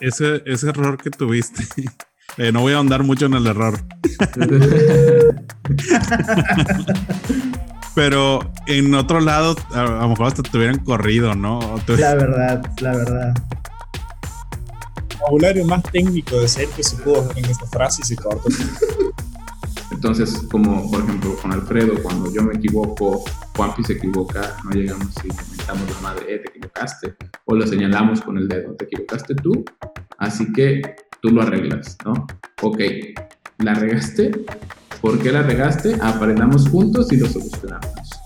ese, ese error que tuviste, eh, no voy a ahondar mucho en el error. Pero en otro lado, a, lo mejor hasta te hubieran corrido, ¿no? La verdad, la verdad. El vocabulario más técnico de ser que se pudo en esta frase y se cortó. Entonces, como por ejemplo con Alfredo, cuando yo me equivoco, Juanpi se equivoca, no llegamos y comentamos la madre, eh, te equivocaste, o lo señalamos con el dedo, te equivocaste tú, así que tú lo arreglas, ¿no? Ok, la regaste, ¿por qué la regaste? Aprendamos juntos y lo solucionamos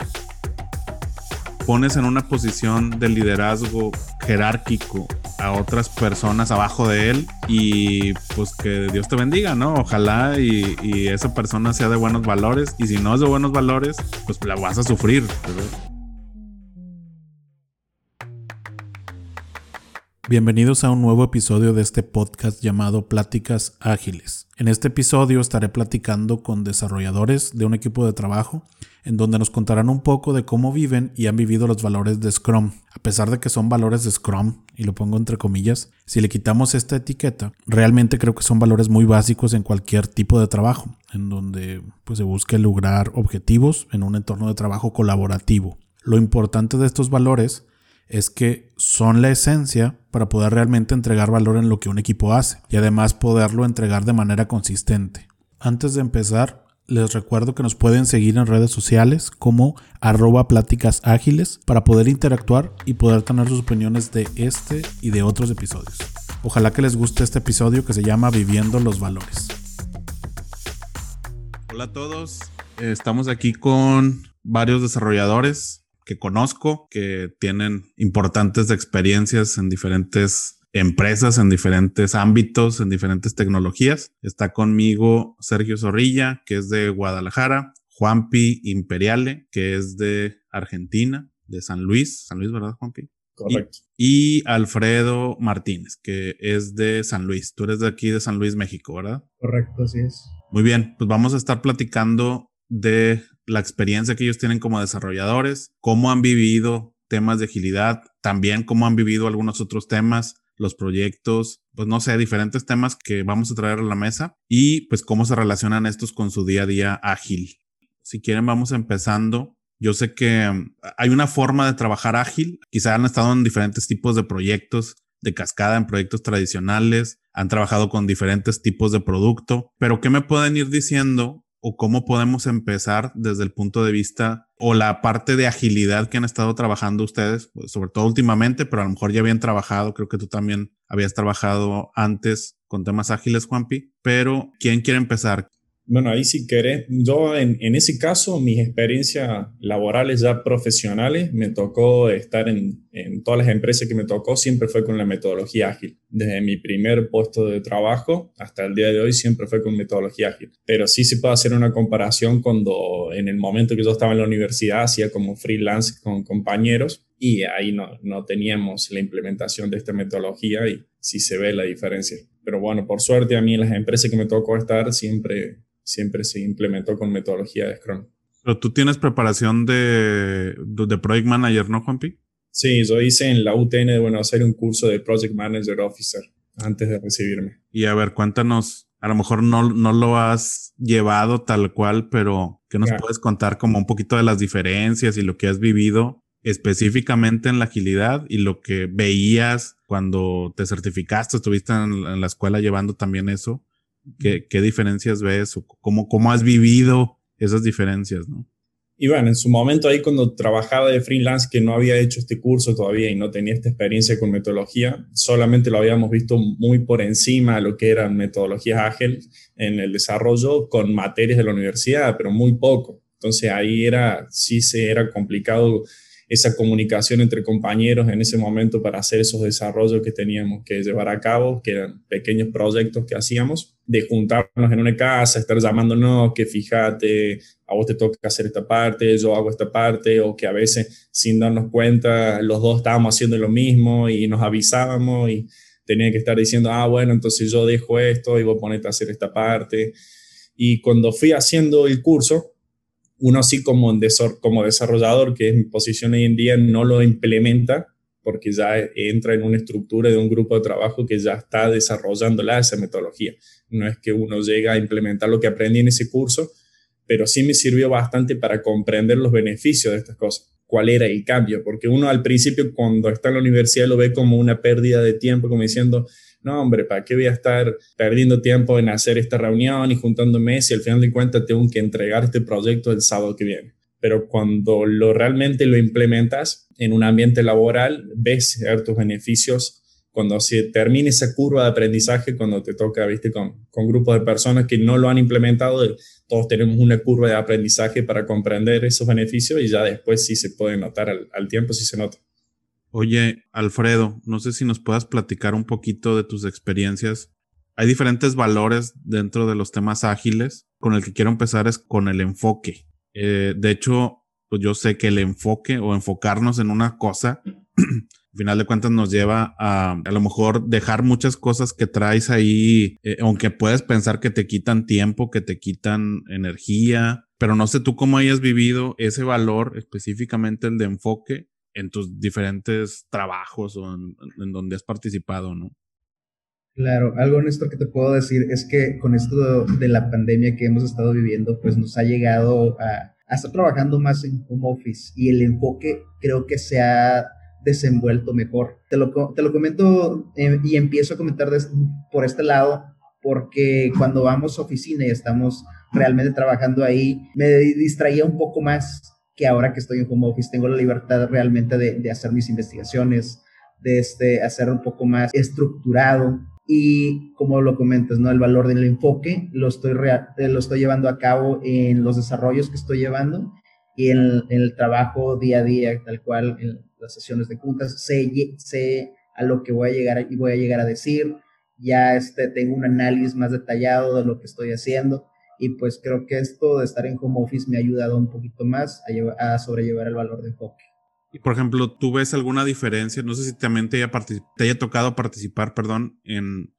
pones en una posición de liderazgo jerárquico a otras personas abajo de él y pues que Dios te bendiga, ¿no? Ojalá y, esa persona sea de buenos valores y si no es de buenos valores, pues la vas a sufrir. Bienvenidos a un nuevo episodio de este podcast llamado Pláticas Ágiles. En este episodio estaré platicando con desarrolladores de un equipo de trabajo en donde nos contarán un poco de cómo viven y han vivido los valores de Scrum. A pesar de que son valores de Scrum, y lo pongo entre comillas, si le quitamos esta etiqueta, realmente creo que son valores muy básicos en cualquier tipo de trabajo, en donde pues, se busque lograr objetivos en un entorno de trabajo colaborativo. Lo importante de estos valores es que son la esencia para poder realmente entregar valor en lo que un equipo hace y además poderlo entregar de manera consistente. Antes de empezar, les recuerdo que nos pueden seguir en redes sociales como arroba pláticas ágiles para poder interactuar y poder tener sus opiniones de este y de otros episodios. Ojalá que les guste este episodio que se llama Viviendo los Valores. Hola a todos, estamos aquí con varios desarrolladores que conozco, que tienen importantes experiencias en diferentes empresas en diferentes ámbitos, en diferentes tecnologías. Está conmigo Sergio Zorrilla, que es de Guadalajara, Juanpi Imperiale, que es de Argentina, de San Luis, San Luis, ¿verdad, Juanpi? Correcto. Y, Alfredo Martínez, que es de San Luis. Tú eres de aquí, de San Luis, México, ¿verdad? Correcto, así es. Muy bien, pues vamos a estar platicando de la experiencia que ellos tienen como desarrolladores, cómo han vivido temas de agilidad, también cómo han vivido algunos otros temas, los proyectos, pues no sé, diferentes temas que vamos a traer a la mesa y pues cómo se relacionan estos con su día a día ágil. Si quieren, vamos empezando. Yo sé que mm, hay una forma de trabajar ágil. Quizá han estado en diferentes tipos de proyectos de cascada, en proyectos tradicionales, han trabajado con diferentes tipos de producto, pero ¿qué me pueden ir diciendo o cómo podemos empezar desde el punto de vista o la parte de agilidad que han estado trabajando ustedes, pues, sobre todo últimamente, pero a lo mejor ya habían trabajado, creo que tú también habías trabajado antes con temas ágiles, Juanpi, pero ¿quién quiere empezar? Bueno, ahí si querés, yo en, en, ese caso, mis experiencias laborales ya profesionales, me tocó estar en, en, todas las empresas que me tocó, siempre fue con la metodología ágil. Desde mi primer puesto de trabajo hasta el día de hoy siempre fue con metodología ágil. Pero sí se puede hacer una comparación cuando en el momento que yo estaba en la universidad hacía como freelance con compañeros y ahí no, no teníamos la implementación de esta metodología y sí se ve la diferencia. Pero bueno, por suerte a mí en las empresas que me tocó estar siempre siempre se implementó con metodología de Scrum. Pero tú tienes preparación de, de Project Manager, ¿no, Juanpi? Sí, yo hice en la UTN de Buenos Aires un curso de Project Manager Officer antes de recibirme. Y a ver, cuéntanos, a lo mejor no, no lo has llevado tal cual, pero ¿qué nos puedes contar como un poquito de las diferencias y lo que has vivido específicamente en la agilidad y lo que veías cuando te certificaste, estuviste en la escuela llevando también eso? ¿Qué, diferencias ves o cómo, cómo has vivido esas diferencias, no? Y bueno, en su momento ahí cuando trabajaba de freelance, que no había hecho este curso todavía y no tenía esta experiencia con metodología, solamente lo habíamos visto muy por encima de lo que eran metodologías ágiles en el desarrollo con materias de la universidad, pero muy poco. Entonces ahí era, sí se era complicado esa comunicación entre compañeros en ese momento para hacer esos desarrollos que teníamos que llevar a cabo, que eran pequeños proyectos que hacíamos, de juntarnos en una casa, estar llamándonos, que fíjate, a vos te toca hacer esta parte, yo hago esta parte, o que a veces sin darnos cuenta los dos estábamos haciendo lo mismo y nos avisábamos y tenía que estar diciendo, ah, bueno, entonces yo dejo esto y vos ponete a hacer esta parte. Y cuando fui haciendo el curso, uno así como, desarrollador, que es mi posición hoy en día, no lo implementa porque ya entra en una estructura de un grupo de trabajo que ya está desarrollándola esa metodología. No es que uno llega a implementar lo que aprendí en ese curso, pero sí me sirvió bastante para comprender los beneficios de estas cosas. ¿Cuál era el cambio? Porque uno al principio cuando está en la universidad lo ve como una pérdida de tiempo, como diciendo, no, hombre, ¿para qué voy a estar perdiendo tiempo en hacer esta reunión y juntándome si al final de cuentas tengo que entregar este proyecto el sábado que viene? Pero cuando lo realmente lo implementas en un ambiente laboral, ves ciertos beneficios cuando se termina esa curva de aprendizaje, cuando te toca, viste, con, con grupos de personas que no lo han implementado, todos tenemos una curva de aprendizaje para comprender esos beneficios y ya después sí se puede notar al, al tiempo, sí se nota. Oye, Alfredo, no sé si nos puedas platicar un poquito de tus experiencias. Hay diferentes valores dentro de los temas ágiles. Con el que quiero empezar es con el enfoque. Eh, de hecho, pues yo sé que el enfoque o enfocarnos en una cosa, al final de cuentas nos lleva a a lo mejor dejar muchas cosas que traes ahí, eh, aunque puedes pensar que te quitan tiempo, que te quitan energía, pero no sé tú cómo hayas vivido ese valor, específicamente el de enfoque, en tus diferentes trabajos o en, donde has participado, ¿no? Claro, algo en esto que te puedo decir es que con esto de la pandemia que hemos estado viviendo, pues nos ha llegado a, estar trabajando más en home office y el enfoque creo que se ha desenvuelto mejor. Te lo, te lo comento eh, y empiezo a comentar por este lado porque cuando vamos a oficina y estamos realmente trabajando ahí, me distraía un poco más que ahora que estoy en home office tengo la libertad realmente de, de hacer mis investigaciones, de este, hacer un poco más estructurado y como lo comentas, ¿no? El valor del enfoque lo estoy, eh, lo estoy llevando a cabo en los desarrollos que estoy llevando y en, el trabajo día a día, tal cual, en las sesiones de juntas, sé, sé a lo que voy a llegar y voy a llegar a decir, ya este, tengo un análisis más detallado de lo que estoy haciendo y pues creo que esto de estar en home office me ha ayudado un poquito más a, a sobrellevar el valor de enfoque. Y por ejemplo, ¿tú ves alguna diferencia? No sé si también te haya, te haya tocado participar, perdón, en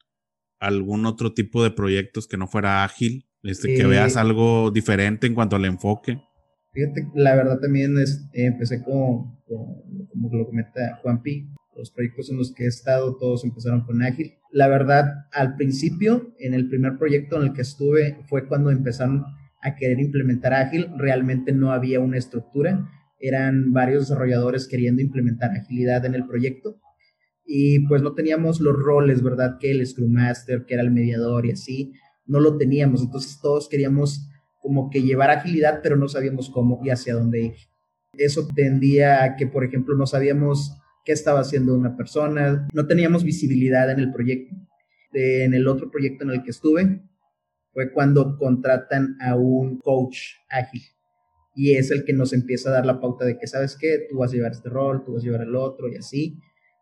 algún otro tipo de proyectos que no fuera ágil, este, que veas eh, algo diferente en cuanto al enfoque. Fíjate, la verdad también es, empecé con, como lo comenta Juanpi, los proyectos en los que he estado, todos empezaron con Ágil. La verdad, al principio, en el primer proyecto en el que estuve, fue cuando empezaron a querer implementar Ágil. Realmente no había una estructura. Eran varios desarrolladores queriendo implementar agilidad en el proyecto. Y pues no teníamos los roles, ¿verdad? Que el Scrum Master, que era el mediador y así. No lo teníamos. Entonces todos queríamos como que llevar agilidad, pero no sabíamos cómo y hacia dónde ir. Eso tendía a que, por ejemplo, no sabíamos qué estaba haciendo una persona, no teníamos visibilidad en el proyecto. en el otro proyecto en el que estuve fue cuando contratan a un coach ágil y es el que nos empieza a dar la pauta de que, ¿sabes qué? Tú vas a llevar este rol, tú vas a llevar el otro y así.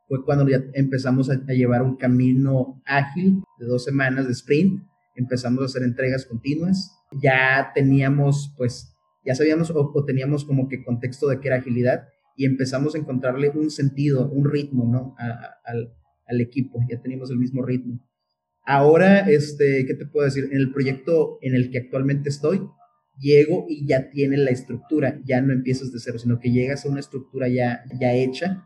Fue cuando ya empezamos a, llevar un camino ágil de dos semanas de sprint, empezamos a hacer entregas continuas, ya teníamos, pues, ya sabíamos o teníamos como que contexto de qué era agilidad y empezamos a encontrarle un sentido, un ritmo, ¿no? al, equipo, ya teníamos el mismo ritmo. Ahora, este, ¿qué te puedo decir? En el proyecto en el que actualmente estoy, llego y ya tiene la estructura, ya no empiezas de cero, sino que llegas a una estructura ya, ya hecha,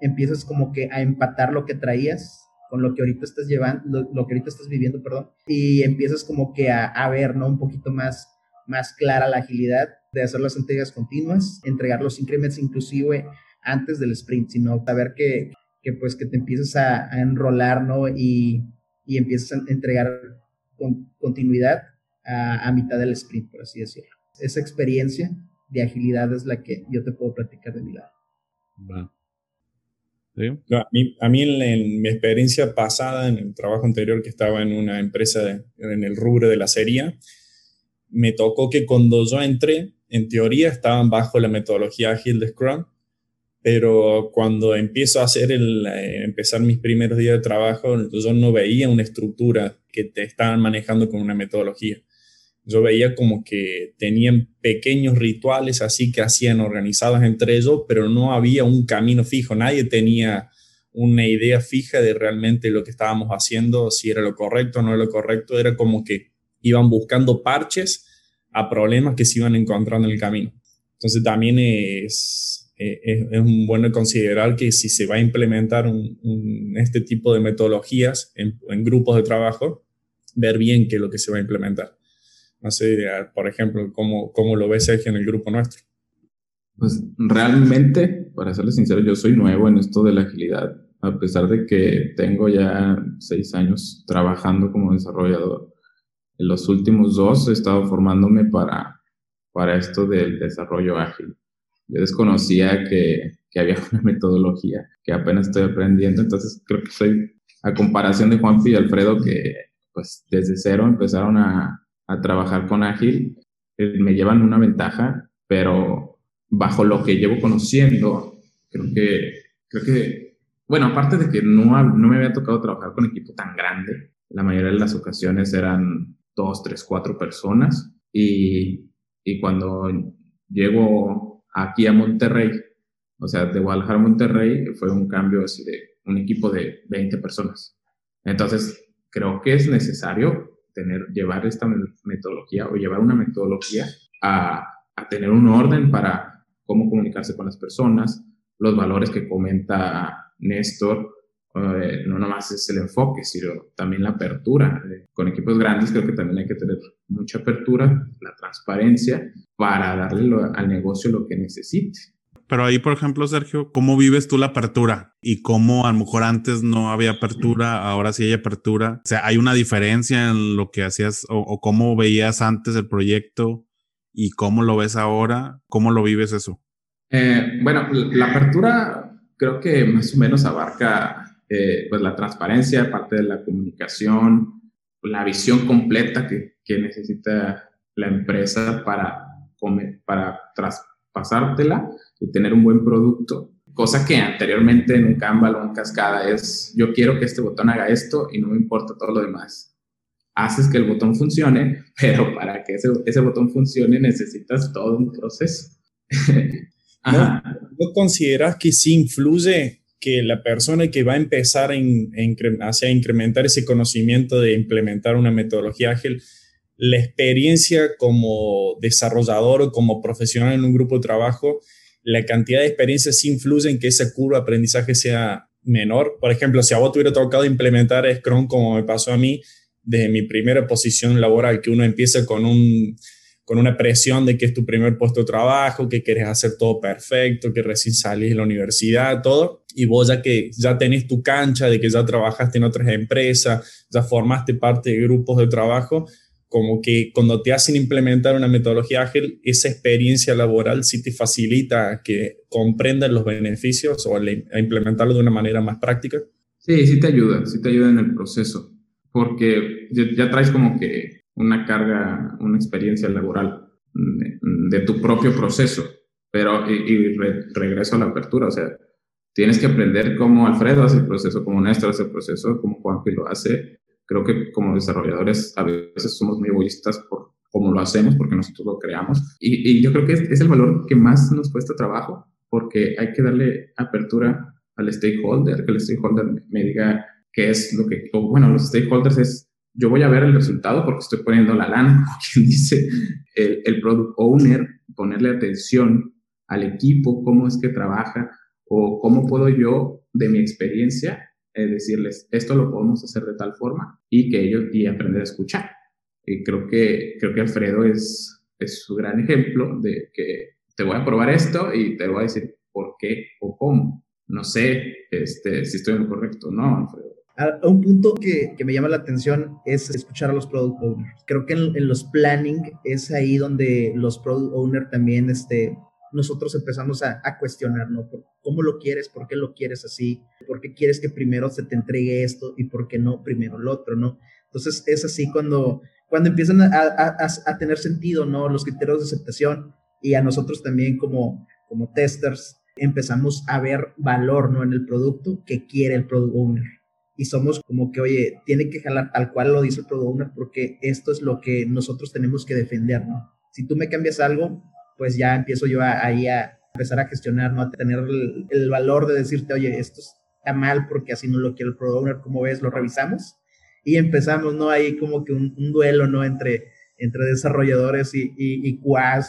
empiezas como que a empatar lo que traías con lo que ahorita estás llevando, lo, que ahorita estás viviendo, perdón, y empiezas como que a, a ver, ¿no? Un poquito más, más clara la agilidad de hacer las entregas continuas, entregar los increments inclusive antes del sprint, sino saber que, que pues que te empiezas a, enrolar, ¿no? Y, y, empiezas a entregar con continuidad a, a, mitad del sprint, por así decirlo. Esa experiencia de agilidad es la que yo te puedo platicar de mi lado. A mí, a mí en, mi experiencia pasada, en el trabajo anterior que estaba en una empresa en el rubro de la serie, me tocó que cuando yo entré, en teoría estaban bajo la metodología ágil de Scrum, pero cuando empiezo a hacer el, eh, empezar mis primeros días de trabajo, yo no veía una estructura que te estaban manejando con una metodología. Yo veía como que tenían pequeños rituales así que hacían organizados entre ellos, pero no había un camino fijo. Nadie tenía una idea fija de realmente lo que estábamos haciendo, si era lo correcto o no lo correcto. Era como que iban buscando parches a problemas que se iban encontrando en el camino. Entonces también es, eh, es, un bueno considerar que si se va a implementar un, este tipo de metodologías en, en, grupos de trabajo, ver bien qué es lo que se va a implementar. No sé, por ejemplo, cómo, cómo lo ves Sergio en el grupo nuestro. Pues realmente, para serles sincero, yo soy nuevo en esto de la agilidad, a pesar de que tengo ya seis años trabajando como desarrollador. En los últimos dos he estado formándome para, para esto del desarrollo ágil. Yo desconocía que, que había una metodología que apenas estoy aprendiendo, entonces creo que soy, a comparación de Juanpi y Alfredo, que pues desde cero empezaron a, a trabajar con ágil, eh, me llevan una ventaja, pero bajo lo que llevo conociendo, creo que, creo que, bueno, aparte de que no, no me había tocado trabajar con equipo tan grande, la mayoría de las ocasiones eran dos, tres, cuatro personas y, y cuando llego aquí a Monterrey, o sea, de Guadalajara a Monterrey, fue un cambio así de un equipo de 20 personas. Entonces, creo que es necesario tener, llevar esta metodología o llevar una metodología a, a tener un orden para cómo comunicarse con las personas, los valores que comenta Néstor, eh, no nomás es el enfoque, sino también la apertura. Con equipos grandes creo que también hay que tener mucha apertura, la transparencia, para darle al negocio lo que necesite. Pero ahí, por ejemplo, Sergio, ¿cómo vives tú la apertura? Y cómo a lo mejor antes no había apertura, ahora sí hay apertura. O sea, ¿hay una diferencia en lo que hacías o, o cómo veías antes el proyecto y cómo lo ves ahora? ¿Cómo lo vives eso? Eh, bueno, la apertura creo que más o menos abarca eh, pues la transparencia, parte de la comunicación, la visión completa que, que necesita la empresa para, para traspasártela y tener un buen producto. Cosa que anteriormente en un Canva o en Cascada es, yo quiero que este botón haga esto y no me importa todo lo demás. Haces que el botón funcione, pero para que ese, ese botón funcione necesitas todo un proceso. ¿No, ¿No consideras que sí influye que la persona que va a empezar a, hacia incrementar ese conocimiento de implementar una metodología ágil, la experiencia como desarrollador o como profesional en un grupo de trabajo, la cantidad de experiencias influye en que esa curva de aprendizaje sea menor. Por ejemplo, si a vos te hubiera tocado implementar Scrum como me pasó a mí, desde mi primera posición laboral, que uno empieza con un con una presión de que es tu primer puesto de trabajo, que quieres hacer todo perfecto, que recién salís de la universidad, todo, y vos ya que ya tenés tu cancha, de que ya trabajaste en otras empresas, ya formaste parte de grupos de trabajo, como que cuando te hacen implementar una metodología ágil, esa experiencia laboral sí te facilita que comprendan los beneficios o a implementarlo de una manera más práctica. Sí, sí te ayuda, sí te ayuda en el proceso, porque ya traes como que una carga, una experiencia laboral de, tu propio proceso. Pero, y, regreso a la apertura, o sea, tienes que aprender cómo Alfredo hace el proceso, cómo Néstor hace el proceso, cómo Juanpi lo hace. Creo que como desarrolladores a veces somos muy egoístas por cómo lo hacemos, porque nosotros lo creamos. Y, y yo creo que es, es, el valor que más nos cuesta trabajo, porque hay que darle apertura al stakeholder, que el stakeholder me diga qué es lo que, bueno, los stakeholders es yo voy a ver el resultado porque estoy poniendo la lana, como quien dice el, el product owner, ponerle atención al equipo, cómo es que trabaja o cómo puedo yo, de mi experiencia, eh, decirles, esto lo podemos hacer de tal forma y que ellos y aprender a escuchar. Y creo que, creo que Alfredo es, es su gran ejemplo de que te voy a probar esto y te voy a decir por qué o cómo. No sé este, si estoy en lo correcto o no, Alfredo a, un punto que, que, me llama la atención es escuchar a los product owners. Creo que en, los planning es ahí donde los product owners también, este, nosotros empezamos a, a cuestionar, ¿no? ¿Cómo lo quieres? ¿Por qué lo quieres así? ¿Por qué quieres que primero se te entregue esto y por qué no primero lo otro, ¿no? Entonces es así cuando, cuando empiezan a, a, a tener sentido, ¿no? Los criterios de aceptación y a nosotros también como, como testers empezamos a ver valor, ¿no? En el producto que quiere el product owner y somos como que, oye, tiene que jalar tal cual lo dice el product owner porque esto es lo que nosotros tenemos que defender, ¿no? Si tú me cambias algo, pues ya empiezo yo ahí a empezar a gestionar, ¿no? A tener el, valor de decirte, oye, esto está mal porque así no lo quiere el product owner, como ves, lo revisamos y empezamos, ¿no? Ahí como que un, duelo, ¿no? Entre, entre desarrolladores y, y, y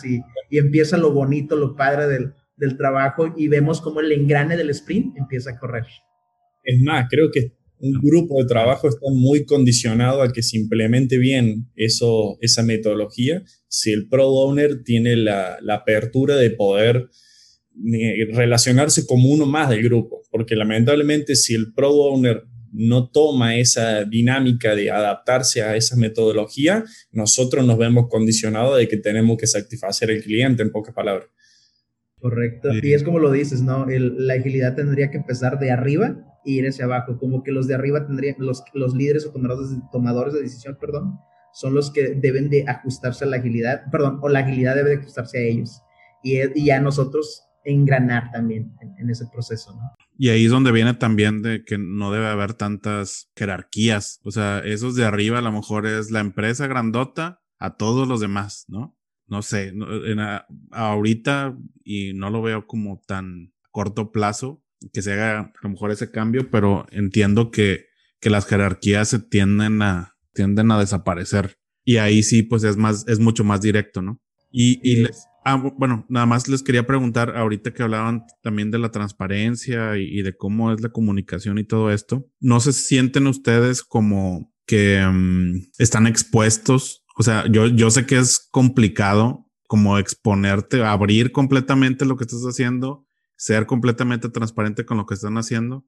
y, y, empieza lo bonito, lo padre del, del trabajo y vemos cómo el engrane del sprint empieza a correr. Es más, creo que un grupo de trabajo está muy condicionado a que se implemente bien eso, esa metodología si el product owner tiene la, la apertura de poder eh, relacionarse como uno más del grupo, porque lamentablemente si el product owner no toma esa dinámica de adaptarse a esa metodología, nosotros nos vemos condicionados de que tenemos que satisfacer al cliente, en pocas palabras. Correcto. Y es como lo dices, ¿no? la agilidad tendría que empezar de arriba e ir hacia abajo, como que los de arriba tendrían, los, los líderes o tomadores de, tomadores de decisión, perdón, son los que deben de ajustarse a la agilidad, perdón, o la agilidad debe de ajustarse a ellos. Y, y a nosotros engranar también en, ese proceso, ¿no? Y ahí es donde viene también de que no debe haber tantas jerarquías. O sea, esos de arriba a lo mejor es la empresa grandota a todos los demás, ¿no? No sé, en, ahorita y no lo veo como tan corto plazo que se haga a lo mejor ese cambio, pero entiendo que, que las jerarquías se tienden a, tienden a desaparecer. Y ahí sí, pues es más, es mucho más directo, ¿no? Y, y les, Ah, bueno, nada más les quería preguntar, ahorita que hablaban también de la transparencia y, de cómo es la comunicación y todo esto, ¿no se sienten ustedes como que mm, están expuestos? O sea, yo, yo sé que es complicado como exponerte, abrir completamente lo que estás haciendo, ser completamente transparente con lo que están haciendo.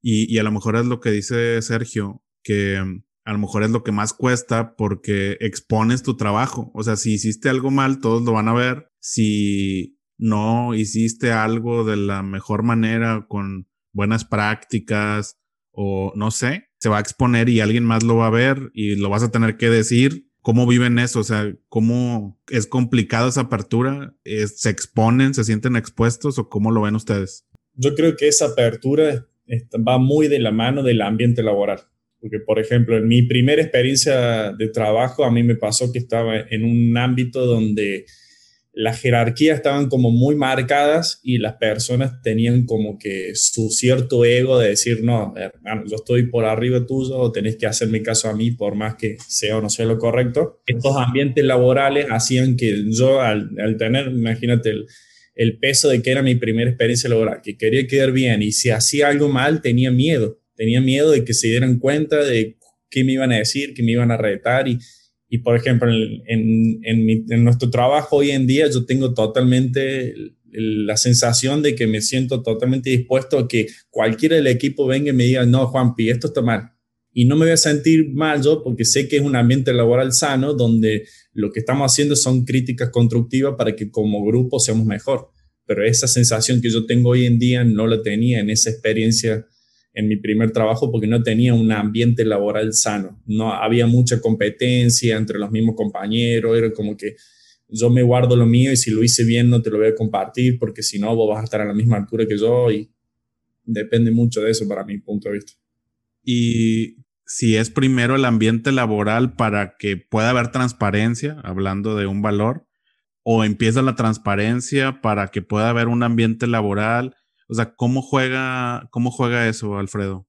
Y, y a lo mejor es lo que dice Sergio, que mm, a lo mejor es lo que más cuesta porque expones tu trabajo. O sea, si hiciste algo mal, todos lo van a ver. Si no hiciste algo de la mejor manera, con buenas prácticas o no sé, se va a exponer y alguien más lo va a ver y lo vas a tener que decir. ¿Cómo viven eso? O sea, ¿cómo es complicada esa apertura? ¿Se exponen, se sienten expuestos o cómo lo ven ustedes? Yo creo que esa apertura va muy de la mano del ambiente laboral porque, por ejemplo, en mi primera experiencia de trabajo, a mí me pasó que estaba en un ámbito donde las jerarquías estaban como muy marcadas y las personas tenían como que su cierto ego de decir, no, hermano, yo estoy por arriba tuyo o tenés que hacerme caso a mí por más que sea o no sea lo correcto. Estos ambientes laborales hacían que yo al, al tener, imagínate, el, el peso de que era mi primera experiencia laboral, que quería quedar bien y si hacía algo mal tenía miedo tenía miedo de que se dieran cuenta de qué me iban a decir, qué me iban a retar y, y por ejemplo, en, en, nuestro trabajo hoy en día yo tengo totalmente la sensación de que me siento totalmente dispuesto a que cualquiera del equipo venga y me diga, no, Juanpi, esto está mal. Y no me voy a sentir mal yo porque sé que es un ambiente laboral sano donde lo que estamos haciendo son críticas constructivas para que como grupo seamos mejor. Pero esa sensación que yo tengo hoy en día no la tenía en esa experiencia en mi primer trabajo porque no tenía un ambiente laboral sano. No había mucha competencia entre los mismos compañeros, era como que yo me guardo lo mío y si lo hice bien no te lo voy a compartir porque si no vos vas a estar a la misma altura que yo y depende mucho de eso para mi punto de vista. Y si es primero el ambiente laboral para que pueda haber transparencia, hablando de un valor, o empieza la transparencia para que pueda haber un ambiente laboral o sea, ¿cómo juega, cómo juega eso, Alfredo?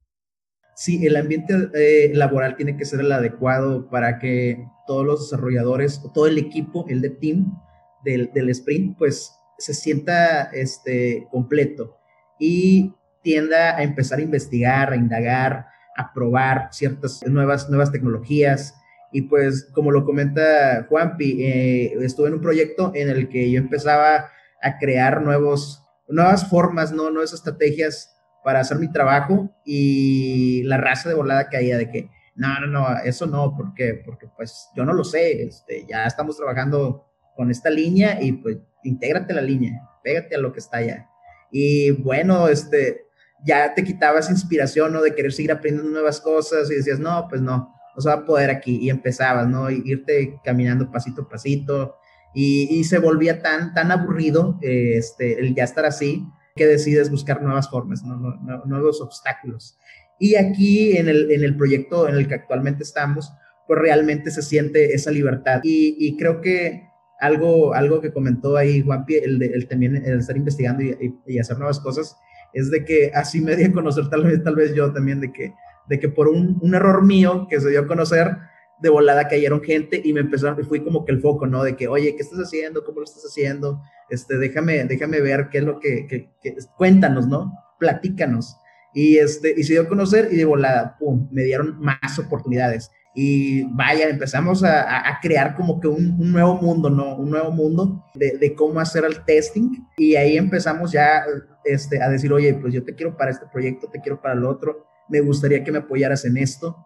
Sí, el ambiente eh, laboral tiene que ser el adecuado para que todos los desarrolladores, todo el equipo, el de team del, del sprint, pues se sienta este, completo y tienda a empezar a investigar, a indagar, a probar ciertas nuevas, nuevas tecnologías. Y pues, como lo comenta Juanpi, eh, estuve en un proyecto en el que yo empezaba a crear nuevos, nuevas formas, ¿no? Nuevas estrategias para hacer mi trabajo y la raza de volada caía de que, no, no, no, eso no, ¿por qué? Porque pues yo no lo sé, este, ya estamos trabajando con esta línea y pues intégrate a la línea, pégate a lo que está allá. Y bueno, este, ya te quitabas inspiración, ¿no? De querer seguir aprendiendo nuevas cosas y decías, no, pues no, no se va a poder aquí. Y empezabas, ¿no? Irte caminando pasito a pasito, y, se volvía tan, tan aburrido este, el ya estar así que decides buscar nuevas formas, nuevos obstáculos. Y aquí en el, en el proyecto en el que actualmente estamos, pues realmente se siente esa libertad. Y, creo que algo, algo que comentó ahí Juanpi, el, el también el estar investigando y, hacer nuevas cosas, es de que así me di a conocer tal vez, tal vez yo también, de que, de que por un, un error mío que se dio a conocer, de volada cayeron gente y me empezaron, fui como que el foco, ¿no? De que, oye, ¿qué estás haciendo? ¿Cómo lo estás haciendo? Este, déjame, déjame ver qué es lo que, que, que cuéntanos, ¿no? Platícanos. Y, este, y se dio a conocer y de volada, pum, me dieron más oportunidades. Y vaya, empezamos a, a crear como que un, un, nuevo mundo, ¿no? Un nuevo mundo de, de, cómo hacer el testing. Y ahí empezamos ya este, a decir, oye, pues yo te quiero para este proyecto, te quiero para el otro, me gustaría que me apoyaras en esto.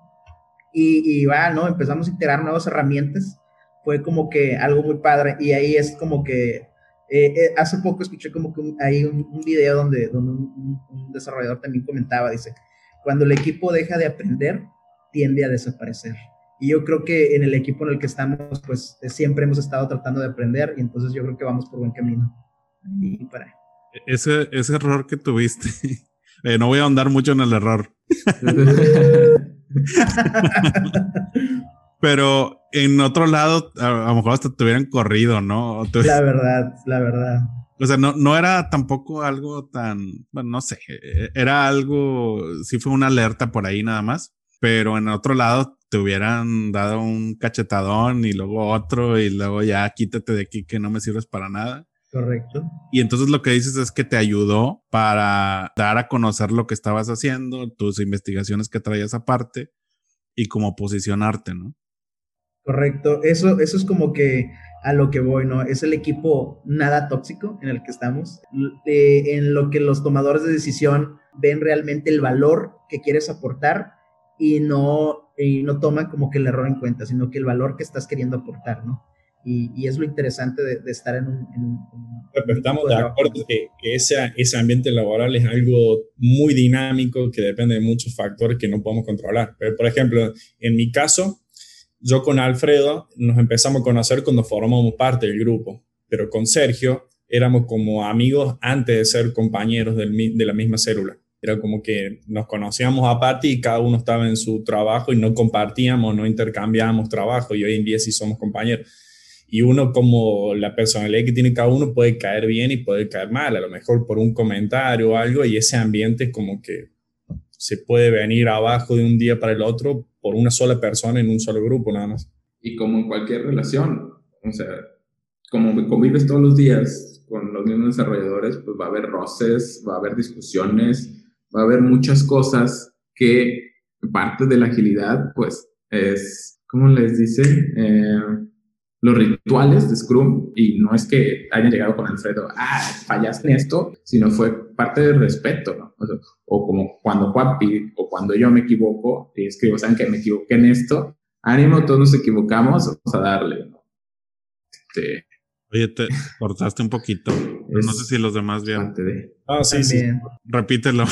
Y, y va, ¿no? Empezamos a integrar nuevas herramientas. Fue como que algo muy padre. Y ahí es como que eh, eh, hace poco escuché como que hay un, un, video donde, donde un, un, desarrollador también comentaba, dice, cuando el equipo deja de aprender, tiende a desaparecer. Y yo creo que en el equipo en el que estamos, pues eh, siempre hemos estado tratando de aprender y entonces yo creo que vamos por buen camino. Y para... Ese, ese error que tuviste, eh, no voy a ahondar mucho en el error. Pero en otro lado, a, lo mejor hasta te hubieran corrido, ¿no? Te... La verdad, la verdad. O sea, no, no era tampoco algo tan, bueno, no sé, e, era algo, sí fue una alerta por ahí nada más, pero en otro lado te hubieran dado un cachetadón y luego otro y luego ya quítate de aquí que no me sirves para nada. Correcto. Y entonces lo que dices es que te ayudó para dar a conocer lo que estabas haciendo, tus investigaciones que traías aparte y como posicionarte, ¿no? Correcto. Eso, eso es como que a lo que voy, ¿no? Es el equipo nada tóxico en el que estamos, eh, en lo que los tomadores de decisión ven realmente el valor que quieres aportar y no, y no toman como que el error en cuenta, sino que el valor que estás queriendo aportar, ¿no? Y, y es lo interesante de, de estar en un... En un, Pero estamos de acuerdo que, que ese, ese ambiente laboral es algo muy dinámico que depende de muchos factores que no podemos controlar. Pero, por ejemplo, en mi caso, yo con Alfredo nos empezamos a conocer cuando formamos parte del grupo, pero con Sergio éramos como amigos antes de ser compañeros del, de la misma célula. Era como que nos conocíamos aparte y cada uno estaba en su trabajo y no compartíamos, no intercambiábamos trabajo y hoy en día sí somos compañeros. Y uno como la personalidad que tiene cada uno puede caer bien y puede caer mal, a lo mejor por un comentario o algo y ese ambiente como que se puede venir abajo de un día para el otro por una sola persona en un solo grupo nada más. Y como en cualquier relación, o sea, como convives todos los días con los mismos desarrolladores, pues va a haber roces, va a haber discusiones, va a haber muchas cosas que parte de la agilidad, pues es, ¿cómo les dicen? Eh, los rituales de Scrum, y no es que hayan llegado con Alfredo, ah, fallaste en esto, sino fue parte del respeto, ¿no? O, sea, o como cuando Juanpi o cuando yo me equivoco y escribo, ¿saben que me equivoqué en esto? Ánimo, todos nos equivocamos, vamos a darle, ¿no? Este, Oye, te cortaste un poquito. No sé si los demás vieron. De... Ah, sí, sí. Repítelo.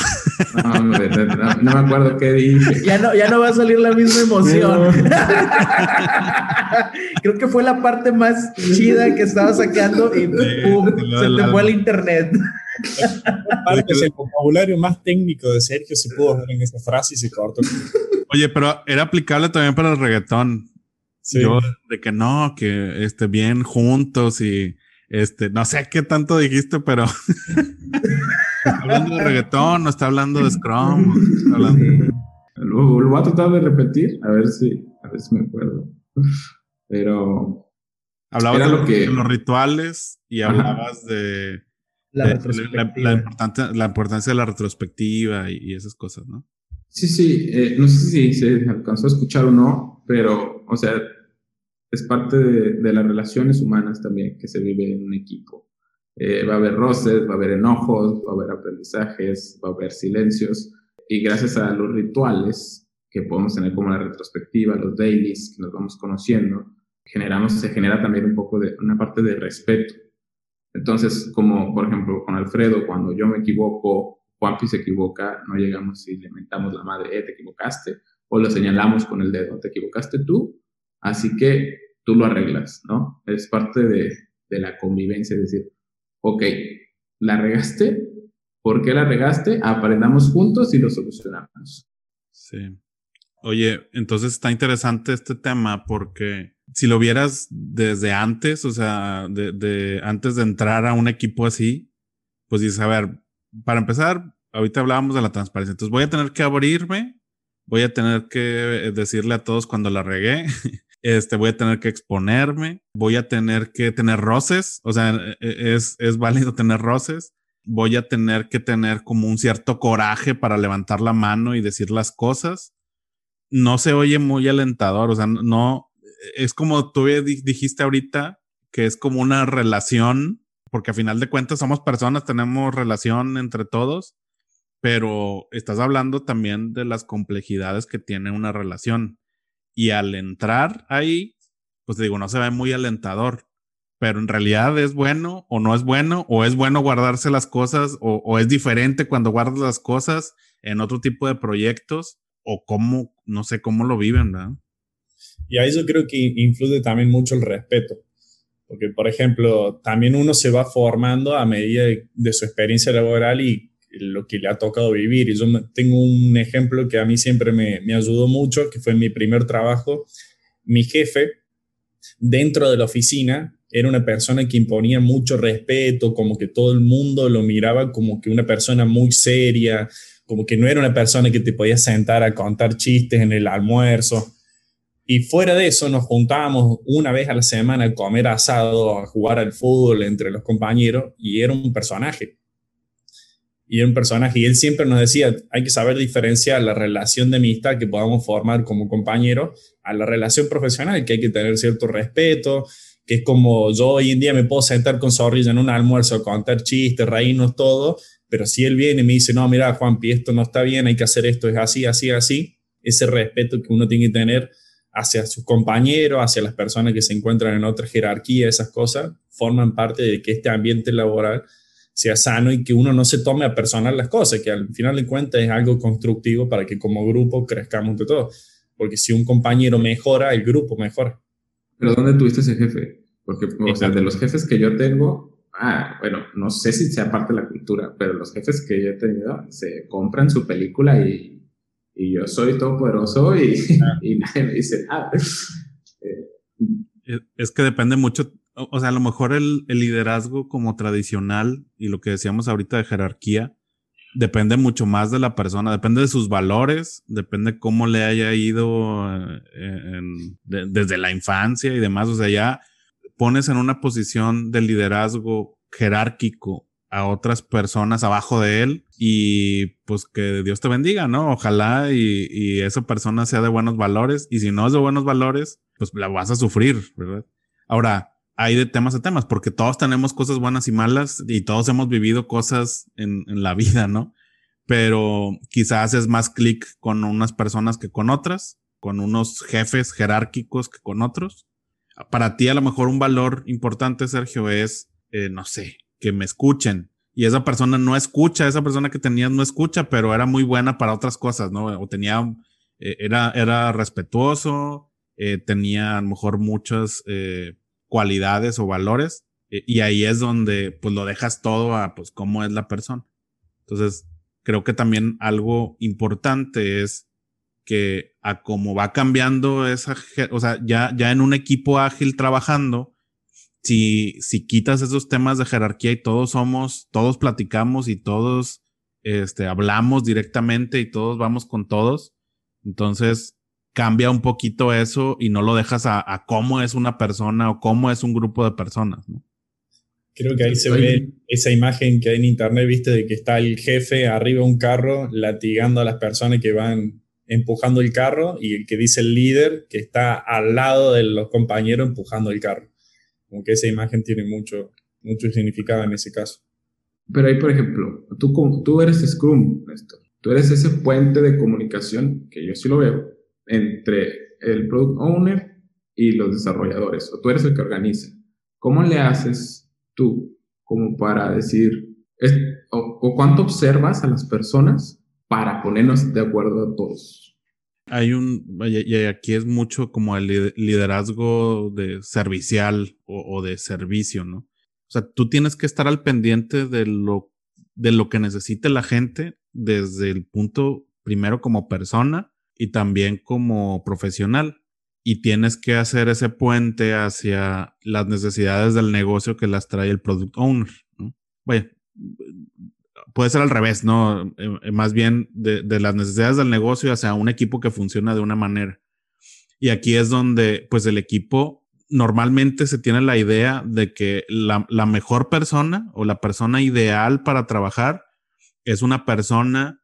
No, hombre, no, no, no, me acuerdo qué dije. Ya no, ya no va a salir la misma emoción. Creo que fue la parte más chida que estaba sacando y pum, se te fue el internet. Parte el vocabulario más técnico de Sergio se pudo ver en esa frase y se cortó. Oye, pero era aplicable también para el reggaetón. Sí. Yo, de que no, que esté bien juntos y este, no sé qué tanto dijiste, pero está hablando de reggaetón, no está hablando de Scrum. Está hablando... Lo, lo, voy a tratar de repetir, a ver si, a ver si me acuerdo. Pero hablabas de, lo que... de, los rituales y Ajá. hablabas de la, de, la, la, importancia, la importancia de la retrospectiva y, y esas cosas, ¿no? Sí, sí, eh, no sé si se alcanzó a escuchar o no, pero, o sea, es parte de, las relaciones humanas también que se vive en un equipo. Eh, va a haber roces, va a haber enojos, va a haber aprendizajes, va a haber silencios, y gracias a los rituales que podemos tener como la retrospectiva, los dailies que nos vamos conociendo, generamos, se genera también un poco de una parte de respeto. Entonces, como por ejemplo con Alfredo, cuando yo me equivoco Juanpi se equivoca, no llegamos y le mentamos la madre, eh, te equivocaste, o lo señalamos con el dedo, te equivocaste tú, así que tú lo arreglas, ¿no? Es parte de, de la convivencia, es decir, ok, la regaste, ¿por qué la regaste? Aprendamos juntos y lo solucionamos. Sí. Oye, entonces está interesante este tema porque si lo vieras desde antes, o sea, de, de antes de entrar a un equipo así, pues dices, a ver, para empezar, ahorita hablábamos de la transparencia. Entonces voy a tener que abrirme, voy a tener que decirle a todos cuando la regué, este, voy a tener que exponerme, voy a tener que tener roces, o sea, e, e, es, es válido tener roces, voy a tener que tener como un cierto coraje para levantar la mano y decir las cosas. No se oye muy alentador, o sea, no, es como tú dijiste ahorita, que es como una relación, porque a final de cuentas somos personas, tenemos relación entre todos, pero estás hablando también de las complejidades que tiene una relación. Y al entrar ahí, pues digo, no se ve muy alentador, pero en realidad es bueno o no es bueno, o es bueno guardarse las cosas, o, es diferente cuando guardas las cosas en otro tipo de proyectos, o cómo, no sé cómo lo viven, ¿verdad? Y ahí yo creo que influye también mucho el respeto. Porque, por ejemplo, también uno se va formando a medida de, su experiencia laboral y lo que le ha tocado vivir. Y yo tengo un ejemplo que a mí siempre me, ayudó mucho, que fue mi primer trabajo. Mi jefe, dentro de la oficina, era una persona que imponía mucho respeto, como que todo el mundo lo miraba como que una persona muy seria, como que no era una persona que te podía sentar a contar chistes en el almuerzo. Y fuera de eso nos juntábamos una vez a la semana a comer asado, a jugar al fútbol entre los compañeros y era un personaje. Y un personaje y él siempre nos decía, hay que saber diferenciar la relación de amistad que podamos formar como compañero a la relación profesional, que hay que tener cierto respeto, que es como yo hoy en día me puedo sentar con Zorrilla en un almuerzo, contar chistes, reírnos todo, pero si él viene y me dice, no, mira, Juanpi, esto no está bien, hay que hacer esto, es así, así, así, ese respeto que uno tiene que tener hacia sus compañeros, hacia las personas que se encuentran en otra jerarquía, esas cosas, forman parte de que este ambiente laboral sea sano y que uno no se tome a personal las cosas, que al final de cuentas es algo constructivo para que como grupo crezcamos de todo. Porque si un compañero mejora, el grupo mejora. ¿Pero dónde tuviste ese jefe? Porque, o sea, de los jefes que yo tengo, ah, bueno, no sé si sea parte de la cultura, pero los jefes que yo he tenido se compran su película y y yo soy todopoderoso y, ah. y nadie me dice nada. Es que depende mucho, o sea, a lo mejor el, liderazgo como tradicional y lo que decíamos ahorita de jerarquía, depende mucho más de la persona, depende de sus valores, depende cómo le haya ido eh, desde la infancia y demás, o sea, ya pones en una posición de liderazgo jerárquico a otras personas abajo de él y pues que Dios te bendiga, ¿no? Ojalá y, esa persona sea de buenos valores y si no es de buenos valores, pues la vas a sufrir, ¿verdad? Ahora, hay de temas a temas porque todos tenemos cosas buenas y malas y todos hemos vivido cosas en, la vida, ¿no? Pero quizás es más clic con unas personas que con otras, con unos jefes jerárquicos que con otros. Para ti a lo mejor un valor importante, Sergio, es, eh, no sé, que me escuchen. Y esa persona no escucha, esa persona que tenías no escucha, pero era muy buena para otras cosas, ¿no? O tenía, eh, era, era respetuoso, eh, tenía a lo mejor muchas eh, cualidades o valores. y ahí es donde pues lo dejas todo a pues cómo es la persona. Entonces, creo que también algo importante es que a cómo va cambiando esa, o sea, ya, ya en un equipo ágil trabajando, si, si quitas esos temas de jerarquía y todos somos, todos platicamos y todos este, hablamos directamente y todos vamos con todos, entonces cambia un poquito eso y no lo dejas a, a cómo es una persona o cómo es un grupo de personas, ¿no? Creo que ahí se ve esa imagen que hay en internet, viste, de que está el jefe arriba de un carro latigando a las personas que van empujando el carro y el que dice el líder que está al lado de los compañeros empujando el carro como que esa imagen tiene mucho, mucho significado en ese caso. Pero ahí, por ejemplo, tú, tú eres Scrum, Néstor. Tú eres ese puente de comunicación, que yo sí lo veo, entre el product owner y los desarrolladores, o tú eres el que organiza. ¿Cómo le haces tú como para decir, o, o cuánto observas a las personas para ponernos de acuerdo a todos? hay un, y aquí es mucho como el liderazgo de servicial o, de servicio, ¿no? O sea, tú tienes que estar al pendiente de lo, de lo que necesite la gente desde el punto primero como persona y también como profesional. Y tienes que hacer ese puente hacia las necesidades del negocio que las trae el product owner, ¿no? Vaya, puede ser al revés, ¿no? Eh, más bien de, las necesidades del negocio hacia un equipo que funciona de una manera. Y aquí es donde, pues, el equipo normalmente se tiene la idea de que la mejor persona o la persona ideal para trabajar es una persona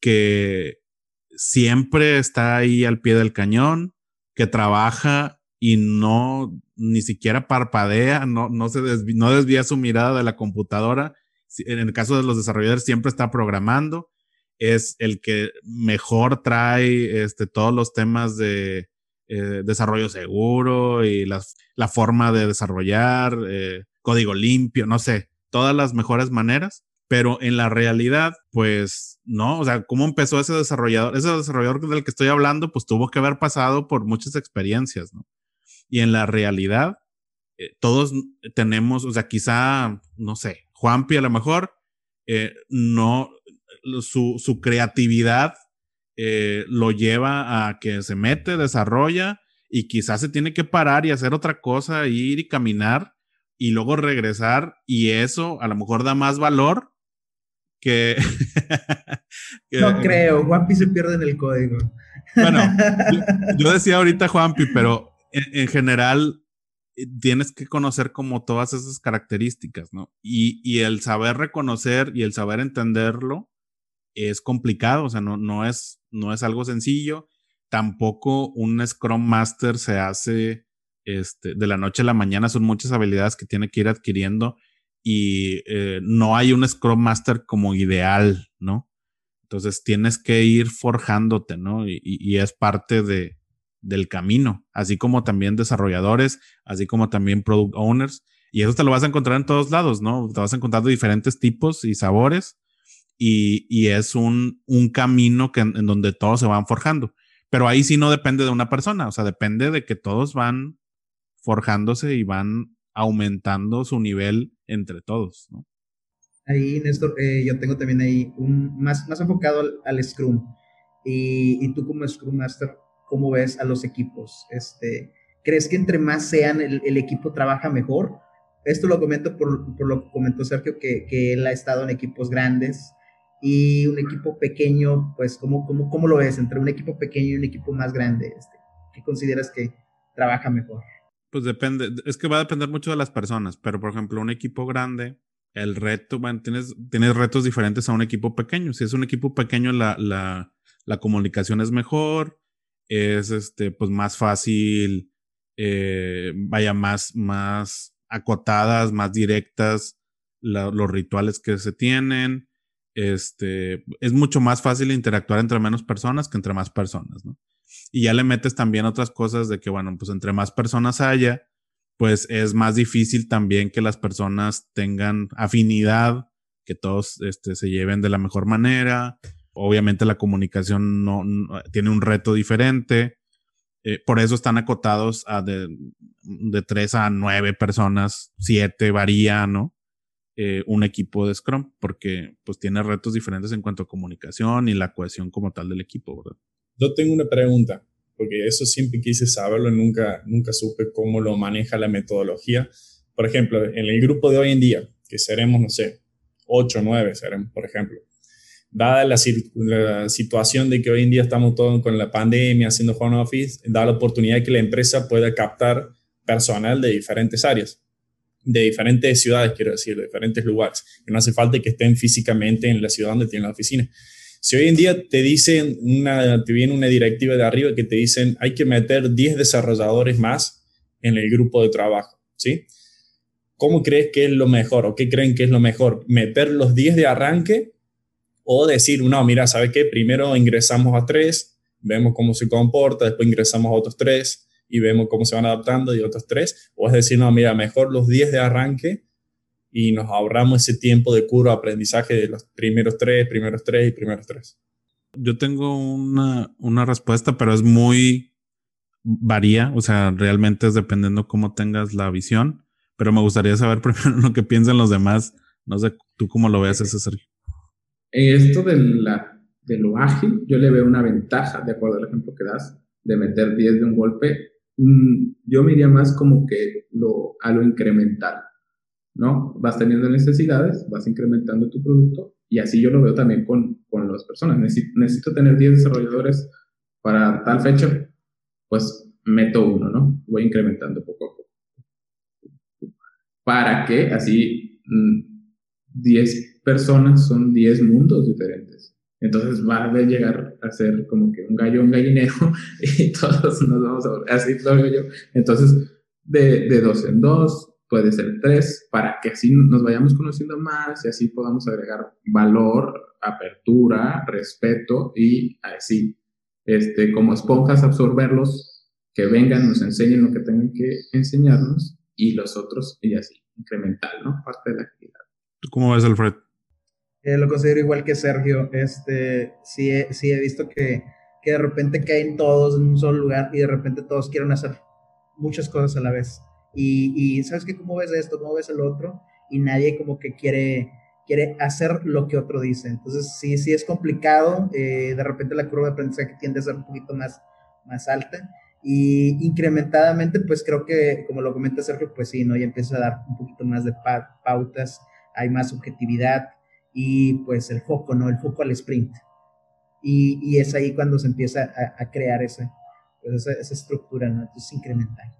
que siempre está ahí al pie del cañón, que trabaja y no ni siquiera parpadea, no, no, se no desvía su mirada de la computadora. En el caso de los desarrolladores siempre está programando, es el que mejor trae este, todos los temas de eh, desarrollo seguro y la forma de desarrollar, eh, código limpio, no sé, todas las mejores maneras. Pero en la realidad, pues no, o sea, ¿cómo empezó ese desarrollador? Ese desarrollador del que estoy hablando, pues tuvo que haber pasado por muchas experiencias, ¿no? Y en la realidad, eh, todos tenemos, o sea, quizá, no sé, Juanpi a lo mejor, eh, no, su, su creatividad eh, lo lleva a que se mete, desarrolla y quizás se tiene que parar y hacer otra cosa, ir y caminar y luego regresar y eso a lo mejor da más valor que... no creo, Juanpi se pierde en el código. Bueno, yo, decía ahorita Juanpi, pero en, general eh, tienes que conocer como todas esas características, ¿no? Y, y, el saber reconocer y el saber entenderlo es complicado, o sea, no, no, es, no es algo sencillo. Tampoco un Scrum Master se hace este, de la noche a la mañana, son muchas habilidades que tiene que ir adquiriendo y eh, no hay un Scrum Master como ideal, ¿no? Entonces tienes que ir forjándote, ¿no? Y, es parte de, del camino, así como también desarrolladores, así como también product owners. Y eso te lo vas a encontrar en todos lados, ¿no? Te vas a encontrar de diferentes tipos y sabores y, y es un, un camino que, en donde todos se van forjando. Pero ahí sí no depende de una persona, o sea, depende de que todos van forjándose y van aumentando su nivel entre todos, ¿no? Ahí, Néstor, eh, yo tengo también ahí un más, más enfocado al, Scrum. Y, y, tú como Scrum Master, ¿cómo ves a los equipos? Este, ¿Crees que entre más sean, el, el equipo trabaja mejor? Esto lo comento por, por lo que comentó Sergio, que, que, él ha estado en equipos grandes y un equipo pequeño, pues, ¿cómo, cómo, cómo lo ves entre un equipo pequeño y un equipo más grande? Este, ¿Qué consideras que trabaja mejor? Pues depende, es que va a depender mucho de las personas, pero por ejemplo, un equipo grande, el reto, bueno, tienes, tienes retos diferentes a un equipo pequeño. Si es un equipo pequeño, la, la, la comunicación es mejor, es este, pues más fácil, eh, vaya, más, más acotadas, más directas los rituales que se tienen. Este, es mucho más fácil interactuar entre menos personas que entre más personas, ¿no? Y ya le metes también otras cosas de que, bueno, pues entre más personas haya, pues es más difícil también que las personas tengan afinidad, que todos este, se lleven de la mejor manera. Obviamente la comunicación no, tiene un reto diferente. Eh, por eso están acotados a de, de tres a nueve personas, siete varía, ¿no? Eh, un equipo de Scrum, porque pues tiene retos diferentes en cuanto a comunicación y la cohesión como tal del equipo, ¿verdad? Yo tengo una pregunta, porque eso siempre quise saberlo, nunca, nunca supe cómo lo maneja la metodología. Por ejemplo, en el grupo de hoy en día, que seremos, no sé, 8 o 9 seremos, por ejemplo, dada la, situación de que hoy en día estamos todos con la pandemia, haciendo home office, da la oportunidad de que la empresa pueda captar personal de diferentes áreas, de diferentes ciudades, quiero decir, de diferentes lugares, no hace falta que estén físicamente en la ciudad donde tienen la oficina. Si hoy en día te dicen, una, te viene una directiva de arriba que te dicen hay que meter 10 desarrolladores más en el grupo de trabajo, ¿sí? ¿Cómo crees que es lo mejor o qué creen que es lo mejor? ¿Meter los 10 de arranque o decir, no, mira, ¿sabe qué? Primero ingresamos a 3, vemos cómo se comporta, después ingresamos a otros 3 y vemos cómo se van adaptando y otros 3? O es decir, no, mira, mejor los 10 de arranque y nos ahorramos ese tiempo de curva de aprendizaje de los primeros tres, primeros tres y primeros tres? Yo tengo una, una respuesta, pero es muy varía, o sea, realmente es dependiendo cómo tengas la visión, pero me gustaría saber primero lo que piensan los demás. No sé, tú cómo lo ves ese, Sergio. Esto de, la, de lo ágil, yo le veo una ventaja, de acuerdo al ejemplo que das, de meter 10 de un golpe. Mm, yo me iría más como que lo, a lo incremental. ¿No? Vas teniendo necesidades, vas incrementando tu producto Y así yo lo veo también con, con las personas. Necesito, tener 10 desarrolladores para tal fecha, pues meto uno, ¿no? Voy incrementando poco a poco. Para que así 10 mm, personas son 10 mundos diferentes. Entonces va a llegar a ser como que un gallo, un gallinero y todos nos vamos a... Así lo veo yo. Entonces, de, de dos en dos, puede ser tres, para que así nos vayamos conociendo más y así podamos agregar valor, apertura, respeto y así, este, como esponjas, absorberlos, que vengan, nos enseñen lo que tengan que enseñarnos y los otros, y así, incremental, ¿no? Parte de la actividad. ¿Tú cómo ves, Alfred? Eh, lo considero igual que Sergio. Este, sí, he, sí he visto que, que de repente caen todos en un solo lugar y de repente todos quieren hacer muchas cosas a la vez. Y, y ¿sabes qué? ¿Cómo ves esto? ¿Cómo ves el otro? Y nadie como que quiere, quiere hacer lo que otro dice. Entonces, sí, sí es complicado. Eh, de repente la curva de aprendizaje tiende a ser un poquito más, más alta. Y incrementadamente, pues creo que, como lo comenta Sergio, pues sí, ¿no? Ya empieza a dar un poquito más de pautas, hay más objetividad y pues el foco, ¿no? El foco al sprint. Y, y es ahí cuando se empieza a, a crear esa, pues esa, esa, estructura, ¿no? Entonces, incremental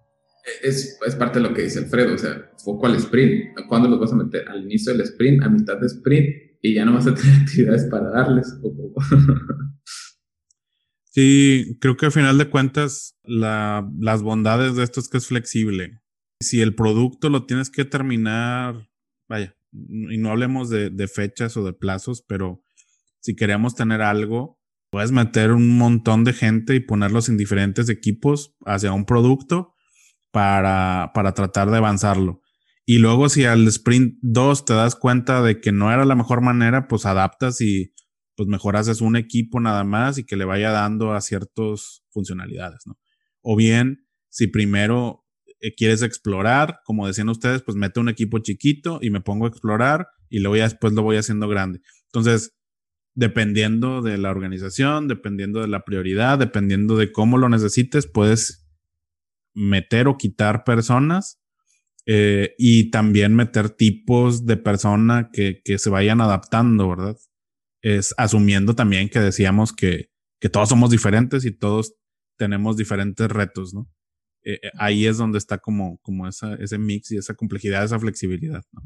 es, es, parte de lo que dice Alfredo, o sea, foco al sprint. ¿Cuándo los vas a meter? Al inicio del sprint, a mitad de sprint, y ya no vas a tener actividades para darles. sí, creo que al final de cuentas, la, las bondades de esto es que es flexible. Si el producto lo tienes que terminar, vaya, y no hablemos de, de fechas o de plazos, pero si queremos tener algo, puedes meter un montón de gente y ponerlos en diferentes equipos hacia un producto para, para tratar de avanzarlo. Y luego si al sprint 2 te das cuenta de que no era la mejor manera, pues adaptas y pues mejor haces un equipo nada más y que le vaya dando a ciertas funcionalidades, ¿no? O bien, si primero eh, quieres explorar, como decían ustedes, pues mete un equipo chiquito y me pongo a explorar y luego ya después lo voy haciendo grande. Entonces, dependiendo de la organización, dependiendo de la prioridad, dependiendo de cómo lo necesites, puedes meter o quitar personas eh, y también meter tipos de persona que, que, se vayan adaptando, ¿verdad? Es asumiendo también que decíamos que, que todos somos diferentes y todos tenemos diferentes retos, ¿no? Eh, eh, ahí es donde está como, como esa, ese mix y esa complejidad, esa flexibilidad, ¿no?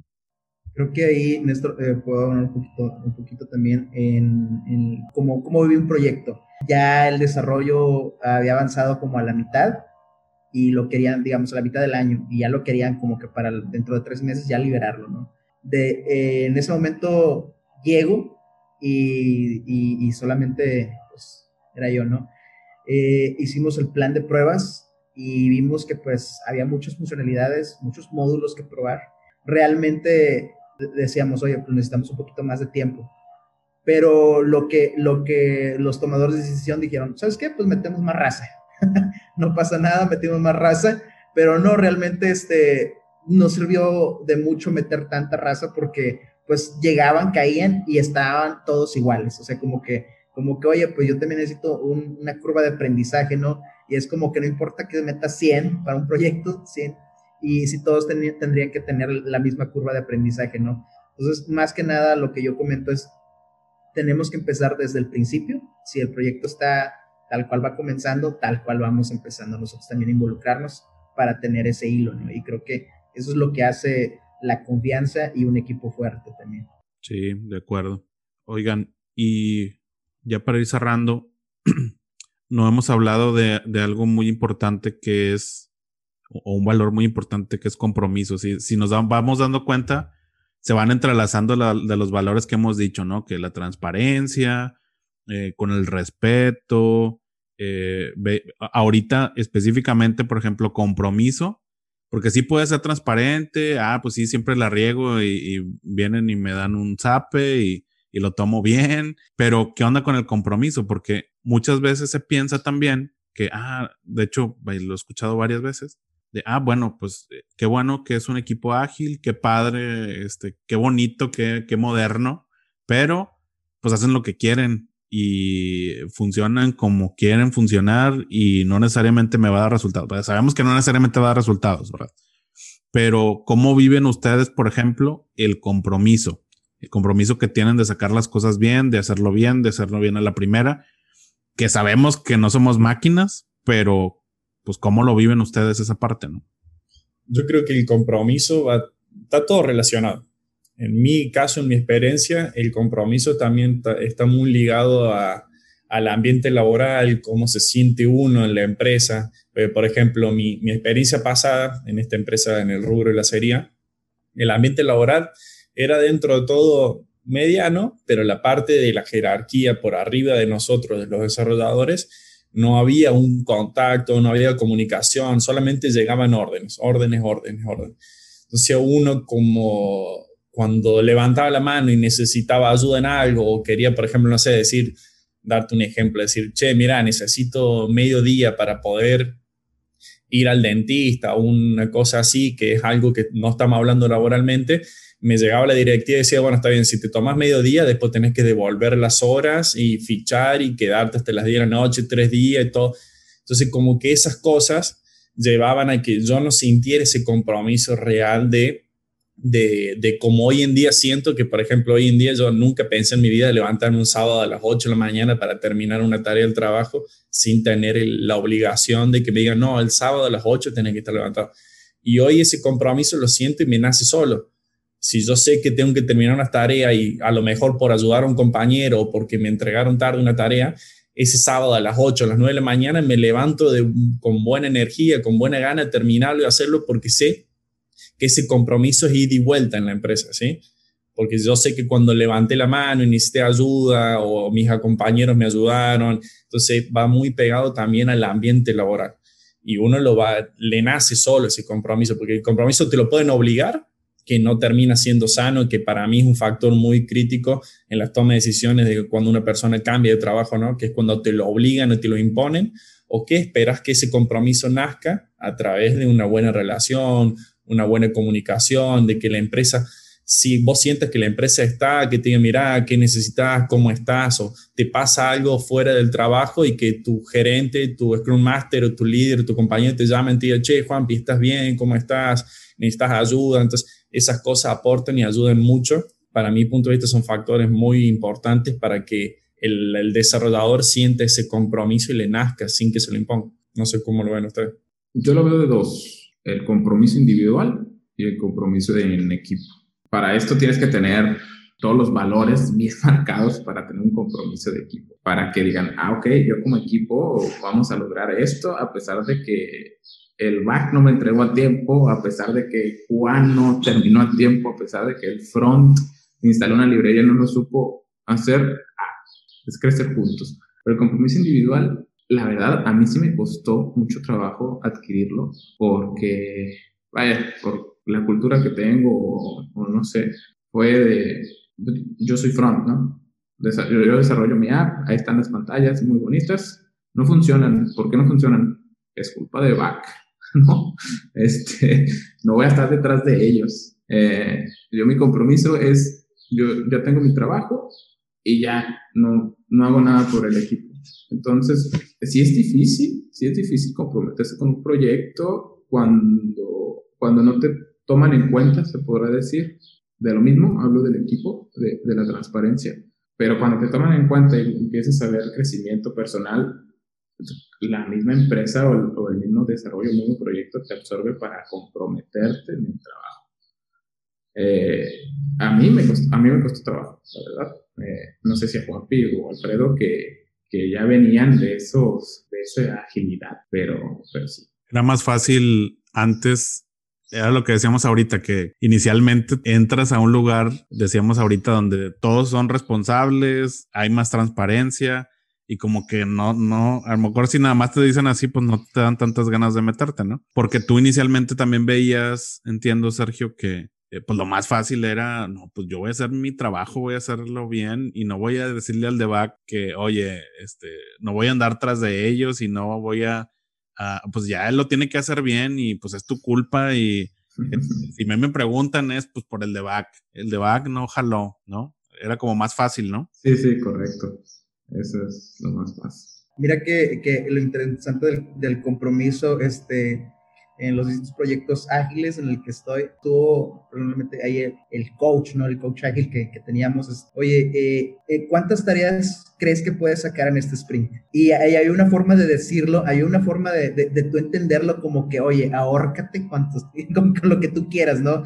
Creo que ahí, Néstor, puedo hablar un poquito, un poquito también en, en cómo, cómo vive un proyecto. Ya el desarrollo había avanzado como a la mitad y lo querían, digamos, a la mitad del año y ya lo querían como que para dentro de tres meses ya liberarlo, ¿no? De, eh, en ese momento llego y, y, solamente pues, era yo, ¿no? Eh, hicimos el plan de pruebas y vimos que pues había muchas funcionalidades, muchos módulos que probar. Realmente decíamos, oye, pues necesitamos un poquito más de tiempo. Pero lo que, lo que los tomadores de decisión dijeron, ¿sabes qué? Pues metemos más raza no pasa nada, metimos más raza, pero no, realmente este, no sirvió de mucho meter tanta raza porque pues llegaban, caían y estaban todos iguales, o sea, como que, como que, oye, pues yo también necesito una curva de aprendizaje, ¿no? Y es como que no importa que metas 100 para un proyecto, 100, y si todos tendrían que tener la misma curva de aprendizaje, ¿no? Entonces, más que nada, lo que yo comento es, tenemos que empezar desde el principio, si el proyecto está tal cual va comenzando, tal cual vamos empezando nosotros también a involucrarnos para tener ese hilo, ¿no? Y creo que eso es lo que hace la confianza y un equipo fuerte también. Sí, de acuerdo. Oigan, y ya para ir cerrando, no hemos hablado de, algo muy importante que es, o un valor muy importante que es compromiso. Si, si nos vamos dando cuenta, se van entrelazando la, de los valores que hemos dicho, ¿no? Que la transparencia, eh, con el respeto. Eh, ahorita específicamente, por ejemplo, compromiso, porque sí puede ser transparente, ah, pues sí, siempre la riego y, vienen y me dan un zape y, lo tomo bien, pero ¿qué onda con el compromiso? Porque muchas veces se piensa también que, ah, de hecho, lo he escuchado varias veces, de, ah, bueno, pues eh, qué bueno que es un equipo ágil, qué padre, este, qué bonito, qué, qué moderno, pero pues hacen lo que quieren y funcionan como quieren funcionar y no necesariamente me va a dar resultados. Sabemos que no necesariamente va a dar resultados, ¿verdad? Pero ¿cómo viven ustedes, por ejemplo, el compromiso? el compromiso que tienen de sacar las cosas bien, de hacerlo bien, de hacerlo bien a la primera, que sabemos que no somos máquinas, pero pues cómo lo viven ustedes esa parte, ¿no? Yo creo que el compromiso va, está todo relacionado. En mi caso, en mi experiencia, el compromiso también está muy ligado a, al ambiente laboral, cómo se siente uno en la empresa. Eh, por ejemplo, mi, mi, experiencia pasada en esta empresa, en el rubro de la serie, el ambiente laboral era dentro de todo mediano, pero la parte de la jerarquía por arriba de nosotros, de los desarrolladores, no había un contacto, no había comunicación, solamente llegaban órdenes, órdenes, órdenes, órdenes. Entonces uno como cuando levantaba la mano y necesitaba ayuda en algo o quería, por ejemplo, no sé, decir, darte un ejemplo, decir, che, mira, necesito medio día para poder ir al dentista o una cosa así, que es algo que no estamos hablando laboralmente, me llegaba la directiva y decía, bueno, está bien, si te tomas medio día, después tenés que devolver las horas y fichar y quedarte hasta las 10 de la noche, tres días y todo. Entonces, como que esas cosas llevaban a que yo no sintiera ese compromiso real de de, de como hoy en día siento que, por ejemplo, hoy en día yo nunca pensé en mi vida levantarme un sábado a las 8 de la mañana para terminar una tarea del trabajo sin tener la obligación de que me digan, no, el sábado a las 8 tenés que estar levantado. Y hoy ese compromiso lo siento y me nace solo. Si yo sé que tengo que terminar una tarea y a lo mejor por ayudar a un compañero o porque me entregaron tarde una tarea, ese sábado a las 8, a las 9 de la mañana me levanto de, con buena energía, con buena gana de terminarlo y hacerlo porque sé que ese compromiso es ida y vuelta en la empresa, ¿sí? Porque yo sé que cuando levanté la mano y necesité ayuda o mis compañeros me ayudaron, entonces va muy pegado también al ambiente laboral. Y uno lo va, le nace solo ese compromiso, porque el compromiso te lo pueden obligar, que no termina siendo sano, que para mí es un factor muy crítico en las tomas de decisiones de cuando una persona cambia de trabajo, ¿no? Que es cuando te lo obligan o te lo imponen, o que esperas que ese compromiso nazca a través de una buena relación, una buena comunicación, de que la empresa, si vos sientes que la empresa está, que te diga, mira, ¿qué necesitas? ¿Cómo estás? O te pasa algo fuera del trabajo y que tu gerente, tu Scrum Master o tu líder, tu compañero te llamen y te digan, che, Juanpi, ¿estás bien? ¿Cómo estás? ¿Necesitas ayuda? Entonces, esas cosas aportan y ayudan mucho. Para mi punto de vista son factores muy importantes para que el, el desarrollador sienta ese compromiso y le nazca sin que se lo imponga. No sé cómo lo ven ustedes. Yo lo veo de dos el compromiso individual y el compromiso en equipo. Para esto tienes que tener todos los valores bien marcados para tener un compromiso de equipo, para que digan, ah, ok, yo como equipo vamos a lograr esto a pesar de que el back no me entregó a tiempo, a pesar de que Juan no terminó a tiempo, a pesar de que el front instaló una librería y no lo supo hacer, ah, es crecer juntos. Pero el compromiso individual la verdad, a mí sí me costó mucho trabajo adquirirlo porque, vaya, por la cultura que tengo o, no sé, fue de, yo soy front, ¿no? Yo desarrollo mi app, ahí están las pantallas muy bonitas, no funcionan. ¿Por qué no funcionan? Es culpa de back, ¿no? Este, no voy a estar detrás de ellos. Eh, yo mi compromiso es, yo ya tengo mi trabajo y ya no, no hago nada por el equipo. Entonces, sí es difícil, sí es difícil comprometerse con un proyecto cuando, cuando no te toman en cuenta, se podrá decir. De lo mismo, hablo del equipo, de, de la transparencia. Pero cuando te toman en cuenta y empiezas a ver crecimiento personal, la misma empresa o el, mismo desarrollo, el mismo proyecto te absorbe para comprometerte en el trabajo. Eh, a, mí me costó, a mí me costó trabajo, la verdad. Eh, no sé si a Juan Pío o Alfredo, que que ya venían de esos, de esa agilidad, pero, pero sí. Era más fácil antes era lo que decíamos ahorita, que inicialmente entras a un lugar, decíamos ahorita, donde todos son responsables, hay más transparencia y como que no, no, a lo mejor si nada más te dicen así, pues no te dan tantas ganas de meterte, ¿no? Porque tú inicialmente también veías, entiendo, Sergio, que eh, pues lo más fácil era, no, pues yo voy a hacer mi trabajo, voy a hacerlo bien y no voy a decirle al de back que, oye, este, no voy a andar tras de ellos y no voy a, pues ya él lo tiene que hacer bien y pues es tu culpa y si me, me preguntan es pues por el de back, el de back no jaló, ¿no? Era como más fácil, ¿no? Sí, sí, correcto. Eso es lo más fácil. Mira que, que lo interesante del, del compromiso, este, en los distintos proyectos ágiles en el que estoy, tú, probablemente ahí el, coach, ¿no? El coach ágil que, que teníamos, es, oye, eh, eh, ¿cuántas tareas crees que puedes sacar en este sprint? Y ahí hay una forma de decirlo, hay una forma de, de, tú entenderlo como que, oye, ahórcate cuantos, con, con lo que tú quieras, ¿no?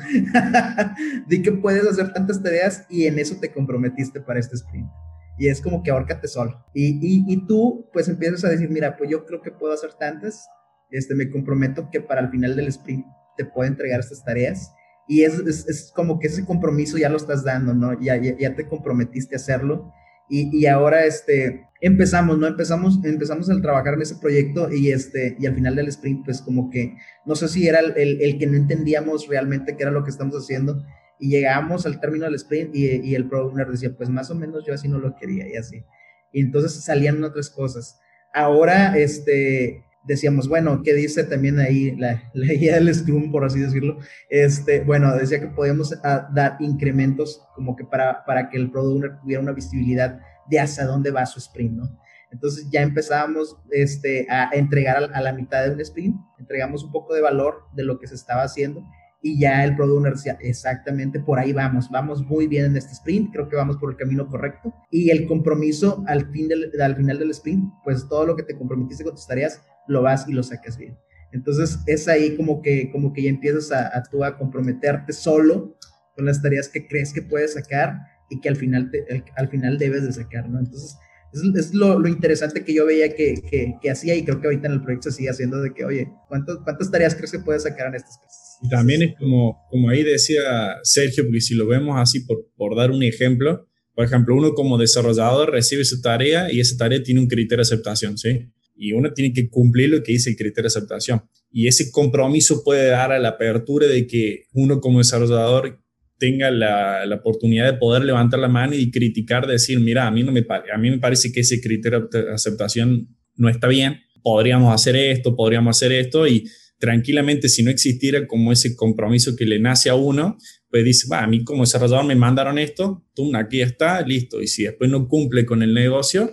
Di que puedes hacer tantas tareas y en eso te comprometiste para este sprint y es como que ahórcate solo. Y, y, y, tú pues empiezas a decir, mira, pues yo creo que puedo hacer tantas este, me comprometo que para el final del sprint te puedo entregar estas tareas. Y es, es, como que ese compromiso ya lo estás dando, ¿no? Ya, ya, te comprometiste a hacerlo. Y, y, ahora este, empezamos, ¿no? Empezamos, empezamos a trabajar en ese proyecto y, este, y al final del sprint, pues como que, no sé si era el, el, que no entendíamos realmente qué era lo que estamos haciendo. Y llegamos al término del sprint y, y el pro owner decía, pues más o menos yo así no lo quería y así. Y entonces salían otras cosas. Ahora, este, decíamos, bueno, ¿qué dice también ahí la, la guía del Scrum, por así decirlo? Este, bueno, decía que podíamos ah, dar incrementos como que para, para que el product owner tuviera una visibilidad de hacia dónde va su sprint, ¿no? Entonces ya empezábamos este, a entregar a, a la mitad de un sprint, entregamos un poco de valor de lo que se estaba haciendo y ya el product owner decía, exactamente por ahí vamos, vamos muy bien en este sprint, creo que vamos por el camino correcto. Y el compromiso al, fin del, al final del sprint, pues todo lo que te comprometiste con tus tareas, lo vas y lo sacas bien. Entonces es ahí como que, como que ya empiezas a, a tú a comprometerte solo con las tareas que crees que puedes sacar y que al final, te, al final debes de sacar, ¿no? Entonces es, lo, lo, interesante que yo veía que, que, que, hacía y creo que ahorita en el proyecto sigue haciendo de que, oye, ¿cuántas tareas crees que puedes sacar en estas cosas? También es como, como ahí decía Sergio, porque si lo vemos así por, por dar un ejemplo, por ejemplo, uno como desarrollador recibe su tarea y esa tarea tiene un criterio de aceptación, ¿sí? Y uno tiene que cumplir lo que dice el criterio de aceptación. Y ese compromiso puede dar a la apertura de que uno como desarrollador tenga la, oportunidad de poder levantar la mano y criticar, decir, mira, a mí, no me, a mí me parece que ese criterio de aceptación no está bien, podríamos hacer esto, podríamos hacer esto, y tranquilamente si no existiera como ese compromiso que le nace a uno, pues dice, va, a mí como desarrollador me mandaron esto, tú, aquí está, listo. Y si después no cumple con el negocio,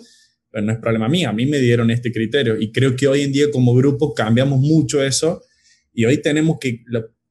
pues no es problema mío, a mí me dieron este criterio. Y creo que hoy en día como grupo cambiamos mucho eso y hoy tenemos que...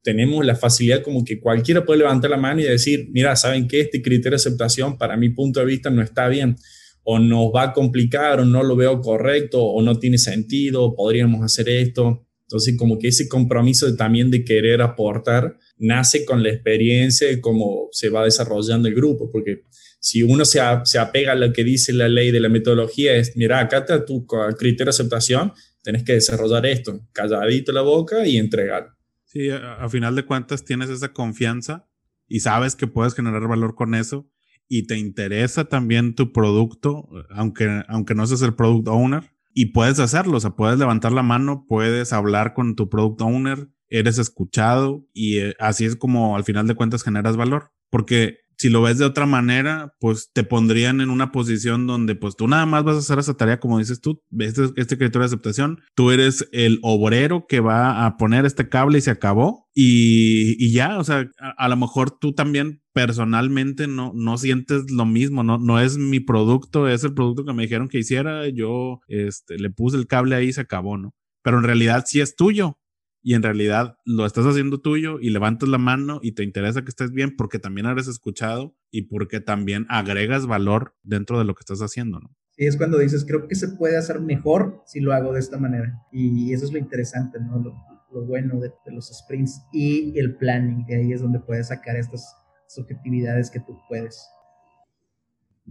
tenemos la facilidad como que cualquiera puede levantar la mano y decir, mira, ¿saben qué? Este criterio de aceptación para mi punto de vista no está bien o nos va a complicar o no lo veo correcto o no tiene sentido, podríamos hacer esto. Entonces, como que ese compromiso también de querer aportar nace con la experiencia de cómo se va desarrollando el grupo, porque si uno se, se apega a lo que dice la ley de la metodología, es, mira, acá está tu criterio de aceptación, tenés que desarrollar esto, calladito la boca y entregar. Sí, a, a final de cuentas tienes esa confianza y sabes que puedes generar valor con eso y te interesa también tu producto, aunque, aunque no seas el product owner, y puedes hacerlo, o sea, puedes levantar la mano, puedes hablar con tu product owner, eres escuchado y eh, así es como al final de cuentas generas valor. Porque si lo ves de otra manera, pues te pondrían en una posición donde pues tú nada más vas a hacer esa tarea como dices tú, este, este criterio de aceptación, tú eres el obrero que va a poner este cable y se acabó y, y ya, o sea, a, lo mejor tú también personalmente no, no sientes lo mismo, no, no es mi producto, es el producto que me dijeron que hiciera, yo este, le puse el cable ahí y se acabó, ¿no? Pero en realidad sí es tuyo y en realidad lo estás haciendo tuyo y levantas la mano y te interesa que estés bien porque también eres escuchado y porque también agregas valor dentro de lo que estás haciendo, ¿no? Sí, es cuando dices, creo que se puede hacer mejor si lo hago de esta manera. Y eso es lo interesante, ¿no? Lo, lo bueno de, de, los sprints y el planning, que ahí es donde puedes sacar estas subjetividades que tú puedes.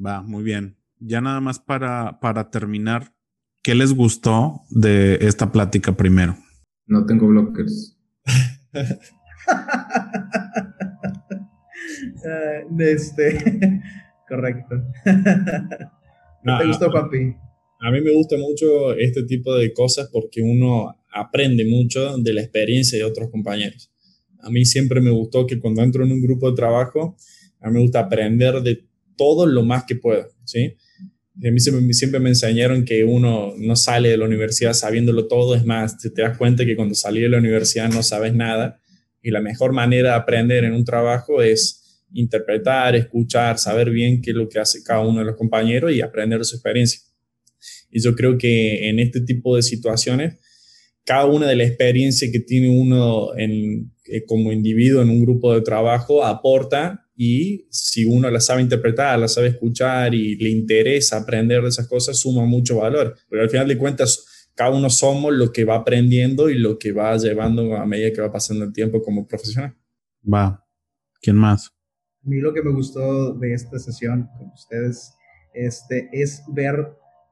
Va, muy bien. Ya nada más para, para terminar, ¿qué les gustó de esta plática primero? No tengo blockers. uh, este, correcto. ¿Qué te gustó, papi? A mí me gusta mucho este tipo de cosas porque uno aprende mucho de la experiencia de otros compañeros. A mí siempre me gustó que cuando entro en un grupo de trabajo, a mí me gusta aprender de todo lo más que pueda, ¿sí? A mí siempre, me enseñaron que uno no sale de la universidad sabiéndolo todo, es más, te, te das cuenta que cuando salí de la universidad no sabes nada y la mejor manera de aprender en un trabajo es interpretar, escuchar, saber bien qué es lo que hace cada uno de los compañeros y aprender de su experiencia. Y yo creo que en este tipo de situaciones cada una de las experiencias que tiene uno en, eh, como individuo en un grupo de trabajo aporta y si uno la sabe interpretar, la sabe escuchar y le interesa aprender de esas cosas, suma mucho valor. Pero al final de cuentas, cada uno somos lo que va aprendiendo y lo que va llevando a medida que va pasando el tiempo como profesional. Va. ¿Quién más? A mí lo que me gustó de esta sesión con ustedes este, es ver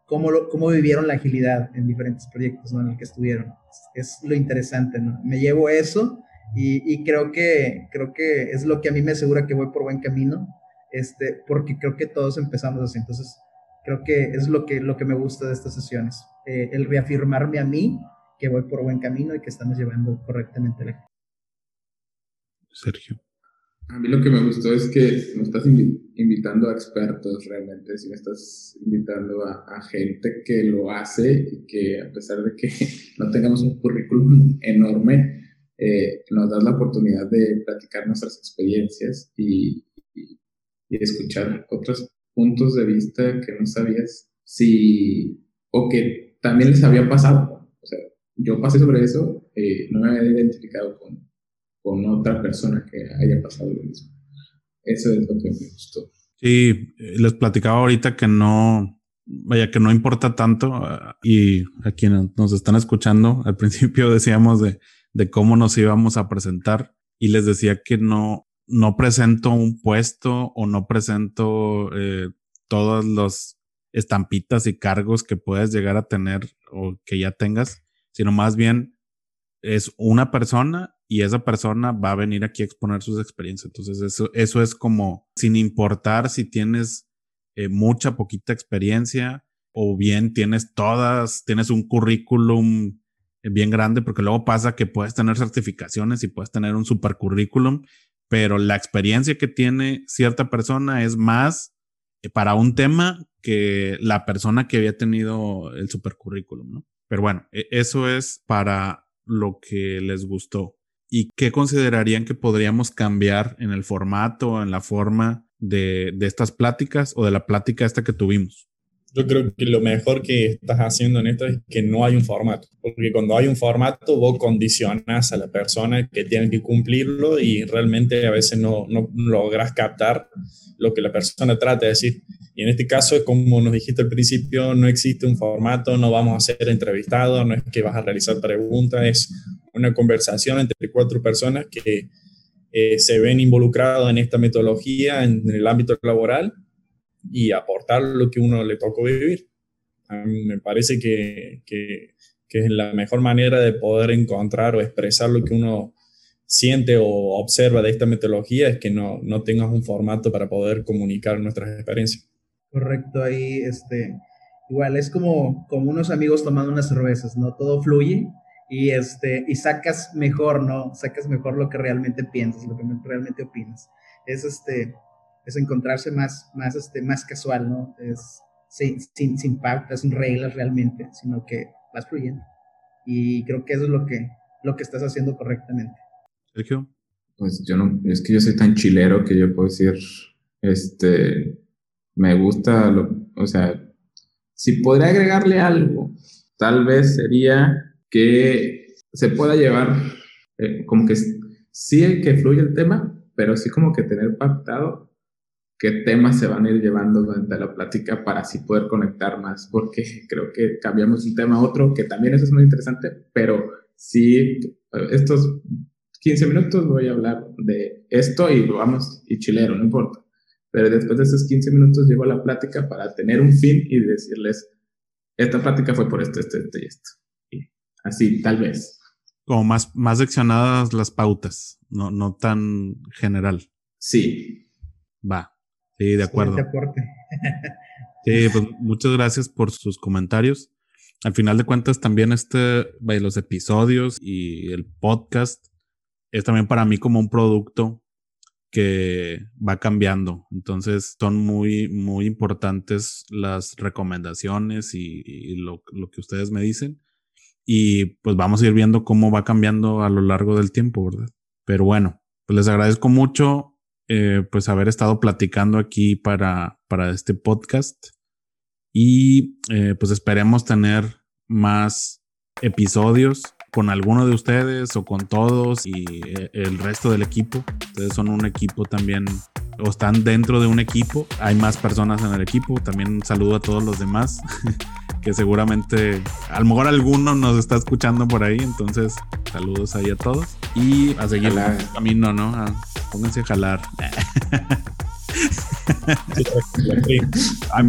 cómo, lo, cómo vivieron la agilidad en diferentes proyectos en el que estuvieron. Es, lo interesante, ¿no? Me llevo eso y, creo, que, creo que es lo que a mí me asegura que voy por buen camino, este, porque creo que todos empezamos así. Entonces, creo que es lo que, lo que me gusta de estas sesiones, eh, el reafirmarme a mí que voy por buen camino y que estamos llevando correctamente la Sergio. A mí lo que me gustó es que me estás invitando a expertos realmente, si me estás invitando a, gente que lo hace y que a pesar de que no tengamos un currículum enorme, eh, nos das la oportunidad de platicar nuestras experiencias y, escuchar otros puntos de vista que no sabías si o que también les había pasado. O sea, yo pasé sobre eso, eh, no me había identificado con, con otra persona que haya pasado lo mismo. Eso es lo que me gustó. Sí, les platicaba ahorita que no, vaya, que no importa tanto ah, y a quienes nos están escuchando, al principio decíamos de de cómo nos íbamos a presentar y les decía que no, no presento un puesto o no presento eh, todas las estampitas y cargos que puedes llegar a tener o que ya tengas, sino más bien es una persona y esa persona va a venir aquí a exponer sus experiencias. Entonces eso, eso es como sin importar si tienes eh, mucha, poquita experiencia o bien tienes todas, tienes un currículum bien grande, porque luego pasa que puedes tener certificaciones y puedes tener un super currículum, pero la experiencia que tiene cierta persona es más eh, para un tema que la persona que había tenido el super currículum, ¿no? Pero bueno, e, eso es para lo que les gustó. ¿Y qué considerarían que podríamos cambiar en el formato, en la forma de, de estas pláticas o de la plática esta que tuvimos? Yo creo que lo mejor que estás haciendo en esto es que no hay un formato, porque cuando hay un formato vos condicionas a la persona que tiene que cumplirlo y realmente a veces no, no logras captar lo que la persona trata de decir. Y en este caso, como nos dijiste al principio, no existe un formato, no vamos a ser entrevistados, no es que vas a realizar preguntas, es una conversación entre cuatro personas que eh, se ven involucrados en esta metodología en el ámbito laboral y aportar lo que uno le tocó vivir. Me parece que, que, que, es la mejor manera de poder encontrar o expresar lo que uno siente o observa de esta metodología es que no, no tengas un formato para poder comunicar nuestras experiencias. Correcto, ahí este, igual es como, como unos amigos tomando unas cervezas, ¿no? Todo fluye y, este, y sacas mejor, ¿no? Sacas mejor lo que realmente piensas, lo que realmente opinas. Es este, es encontrarse más, más, este, más casual, ¿no? Es sin, sin, sin pautas, sin reglas realmente, sino que vas fluyendo. Y creo que eso es lo que, lo que estás haciendo correctamente. Sergio. Pues yo no, es que yo soy tan chilero que yo puedo decir, este, me gusta, lo, o sea, si podría agregarle algo, tal vez sería que se pueda llevar, eh, como que sí que fluye el tema, pero sí como que tener pactado qué temas se van a ir llevando durante la plática para así poder conectar más, porque creo que cambiamos un tema a otro, que también eso es muy interesante, pero sí, estos 15 minutos voy a hablar de esto y vamos, y chilero, no importa. Pero después de esos 15 minutos llevo la plática para tener un fin y decirles, esta plática fue por esto, esto, esto y esto. Y así, tal vez. Como más, más seccionadas las pautas, no, no tan general. Sí. Va. Sí, de acuerdo. sí, pues muchas gracias por sus comentarios. Al final de cuentas, también este, los episodios y el podcast es también para mí como un producto que va cambiando. Entonces son muy, muy importantes las recomendaciones y, lo, lo, que ustedes me dicen. Y pues vamos a ir viendo cómo va cambiando a lo largo del tiempo, ¿verdad? Pero bueno, pues les agradezco mucho eh, pues haber estado platicando aquí para, para este podcast y eh, pues esperemos tener más episodios con alguno de ustedes o con todos y eh, el resto del equipo. Ustedes son un equipo también o están dentro de un equipo. Hay más personas en el equipo. También saludo a todos los demás. que seguramente, a lo mejor alguno nos está escuchando por ahí. Entonces, saludos ahí a todos. Y a seguir el camino, ¿no? pónganse a jalar.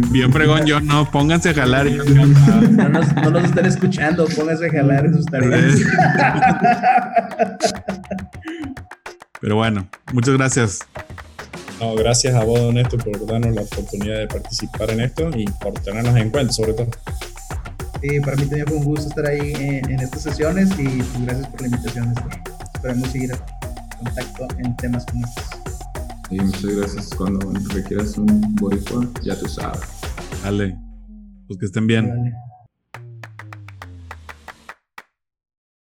Bien fregón, yo no, pónganse a jalar. No nos, no nos están escuchando, pónganse a jalar en sus tareas. Pero bueno, muchas gracias. No, gracias a vos, Honesto, por darnos la oportunidad de participar en esto y por tenernos en cuenta, sobre todo. Sí, para mí también fue un gusto estar ahí en, estas sesiones y pues, gracias por la invitación, Néstor. Esperemos seguir en contacto en temas como estos. Y muchas gracias. Cuando requieras un boricua, ya tú sabes. Dale. Pues que estén bien.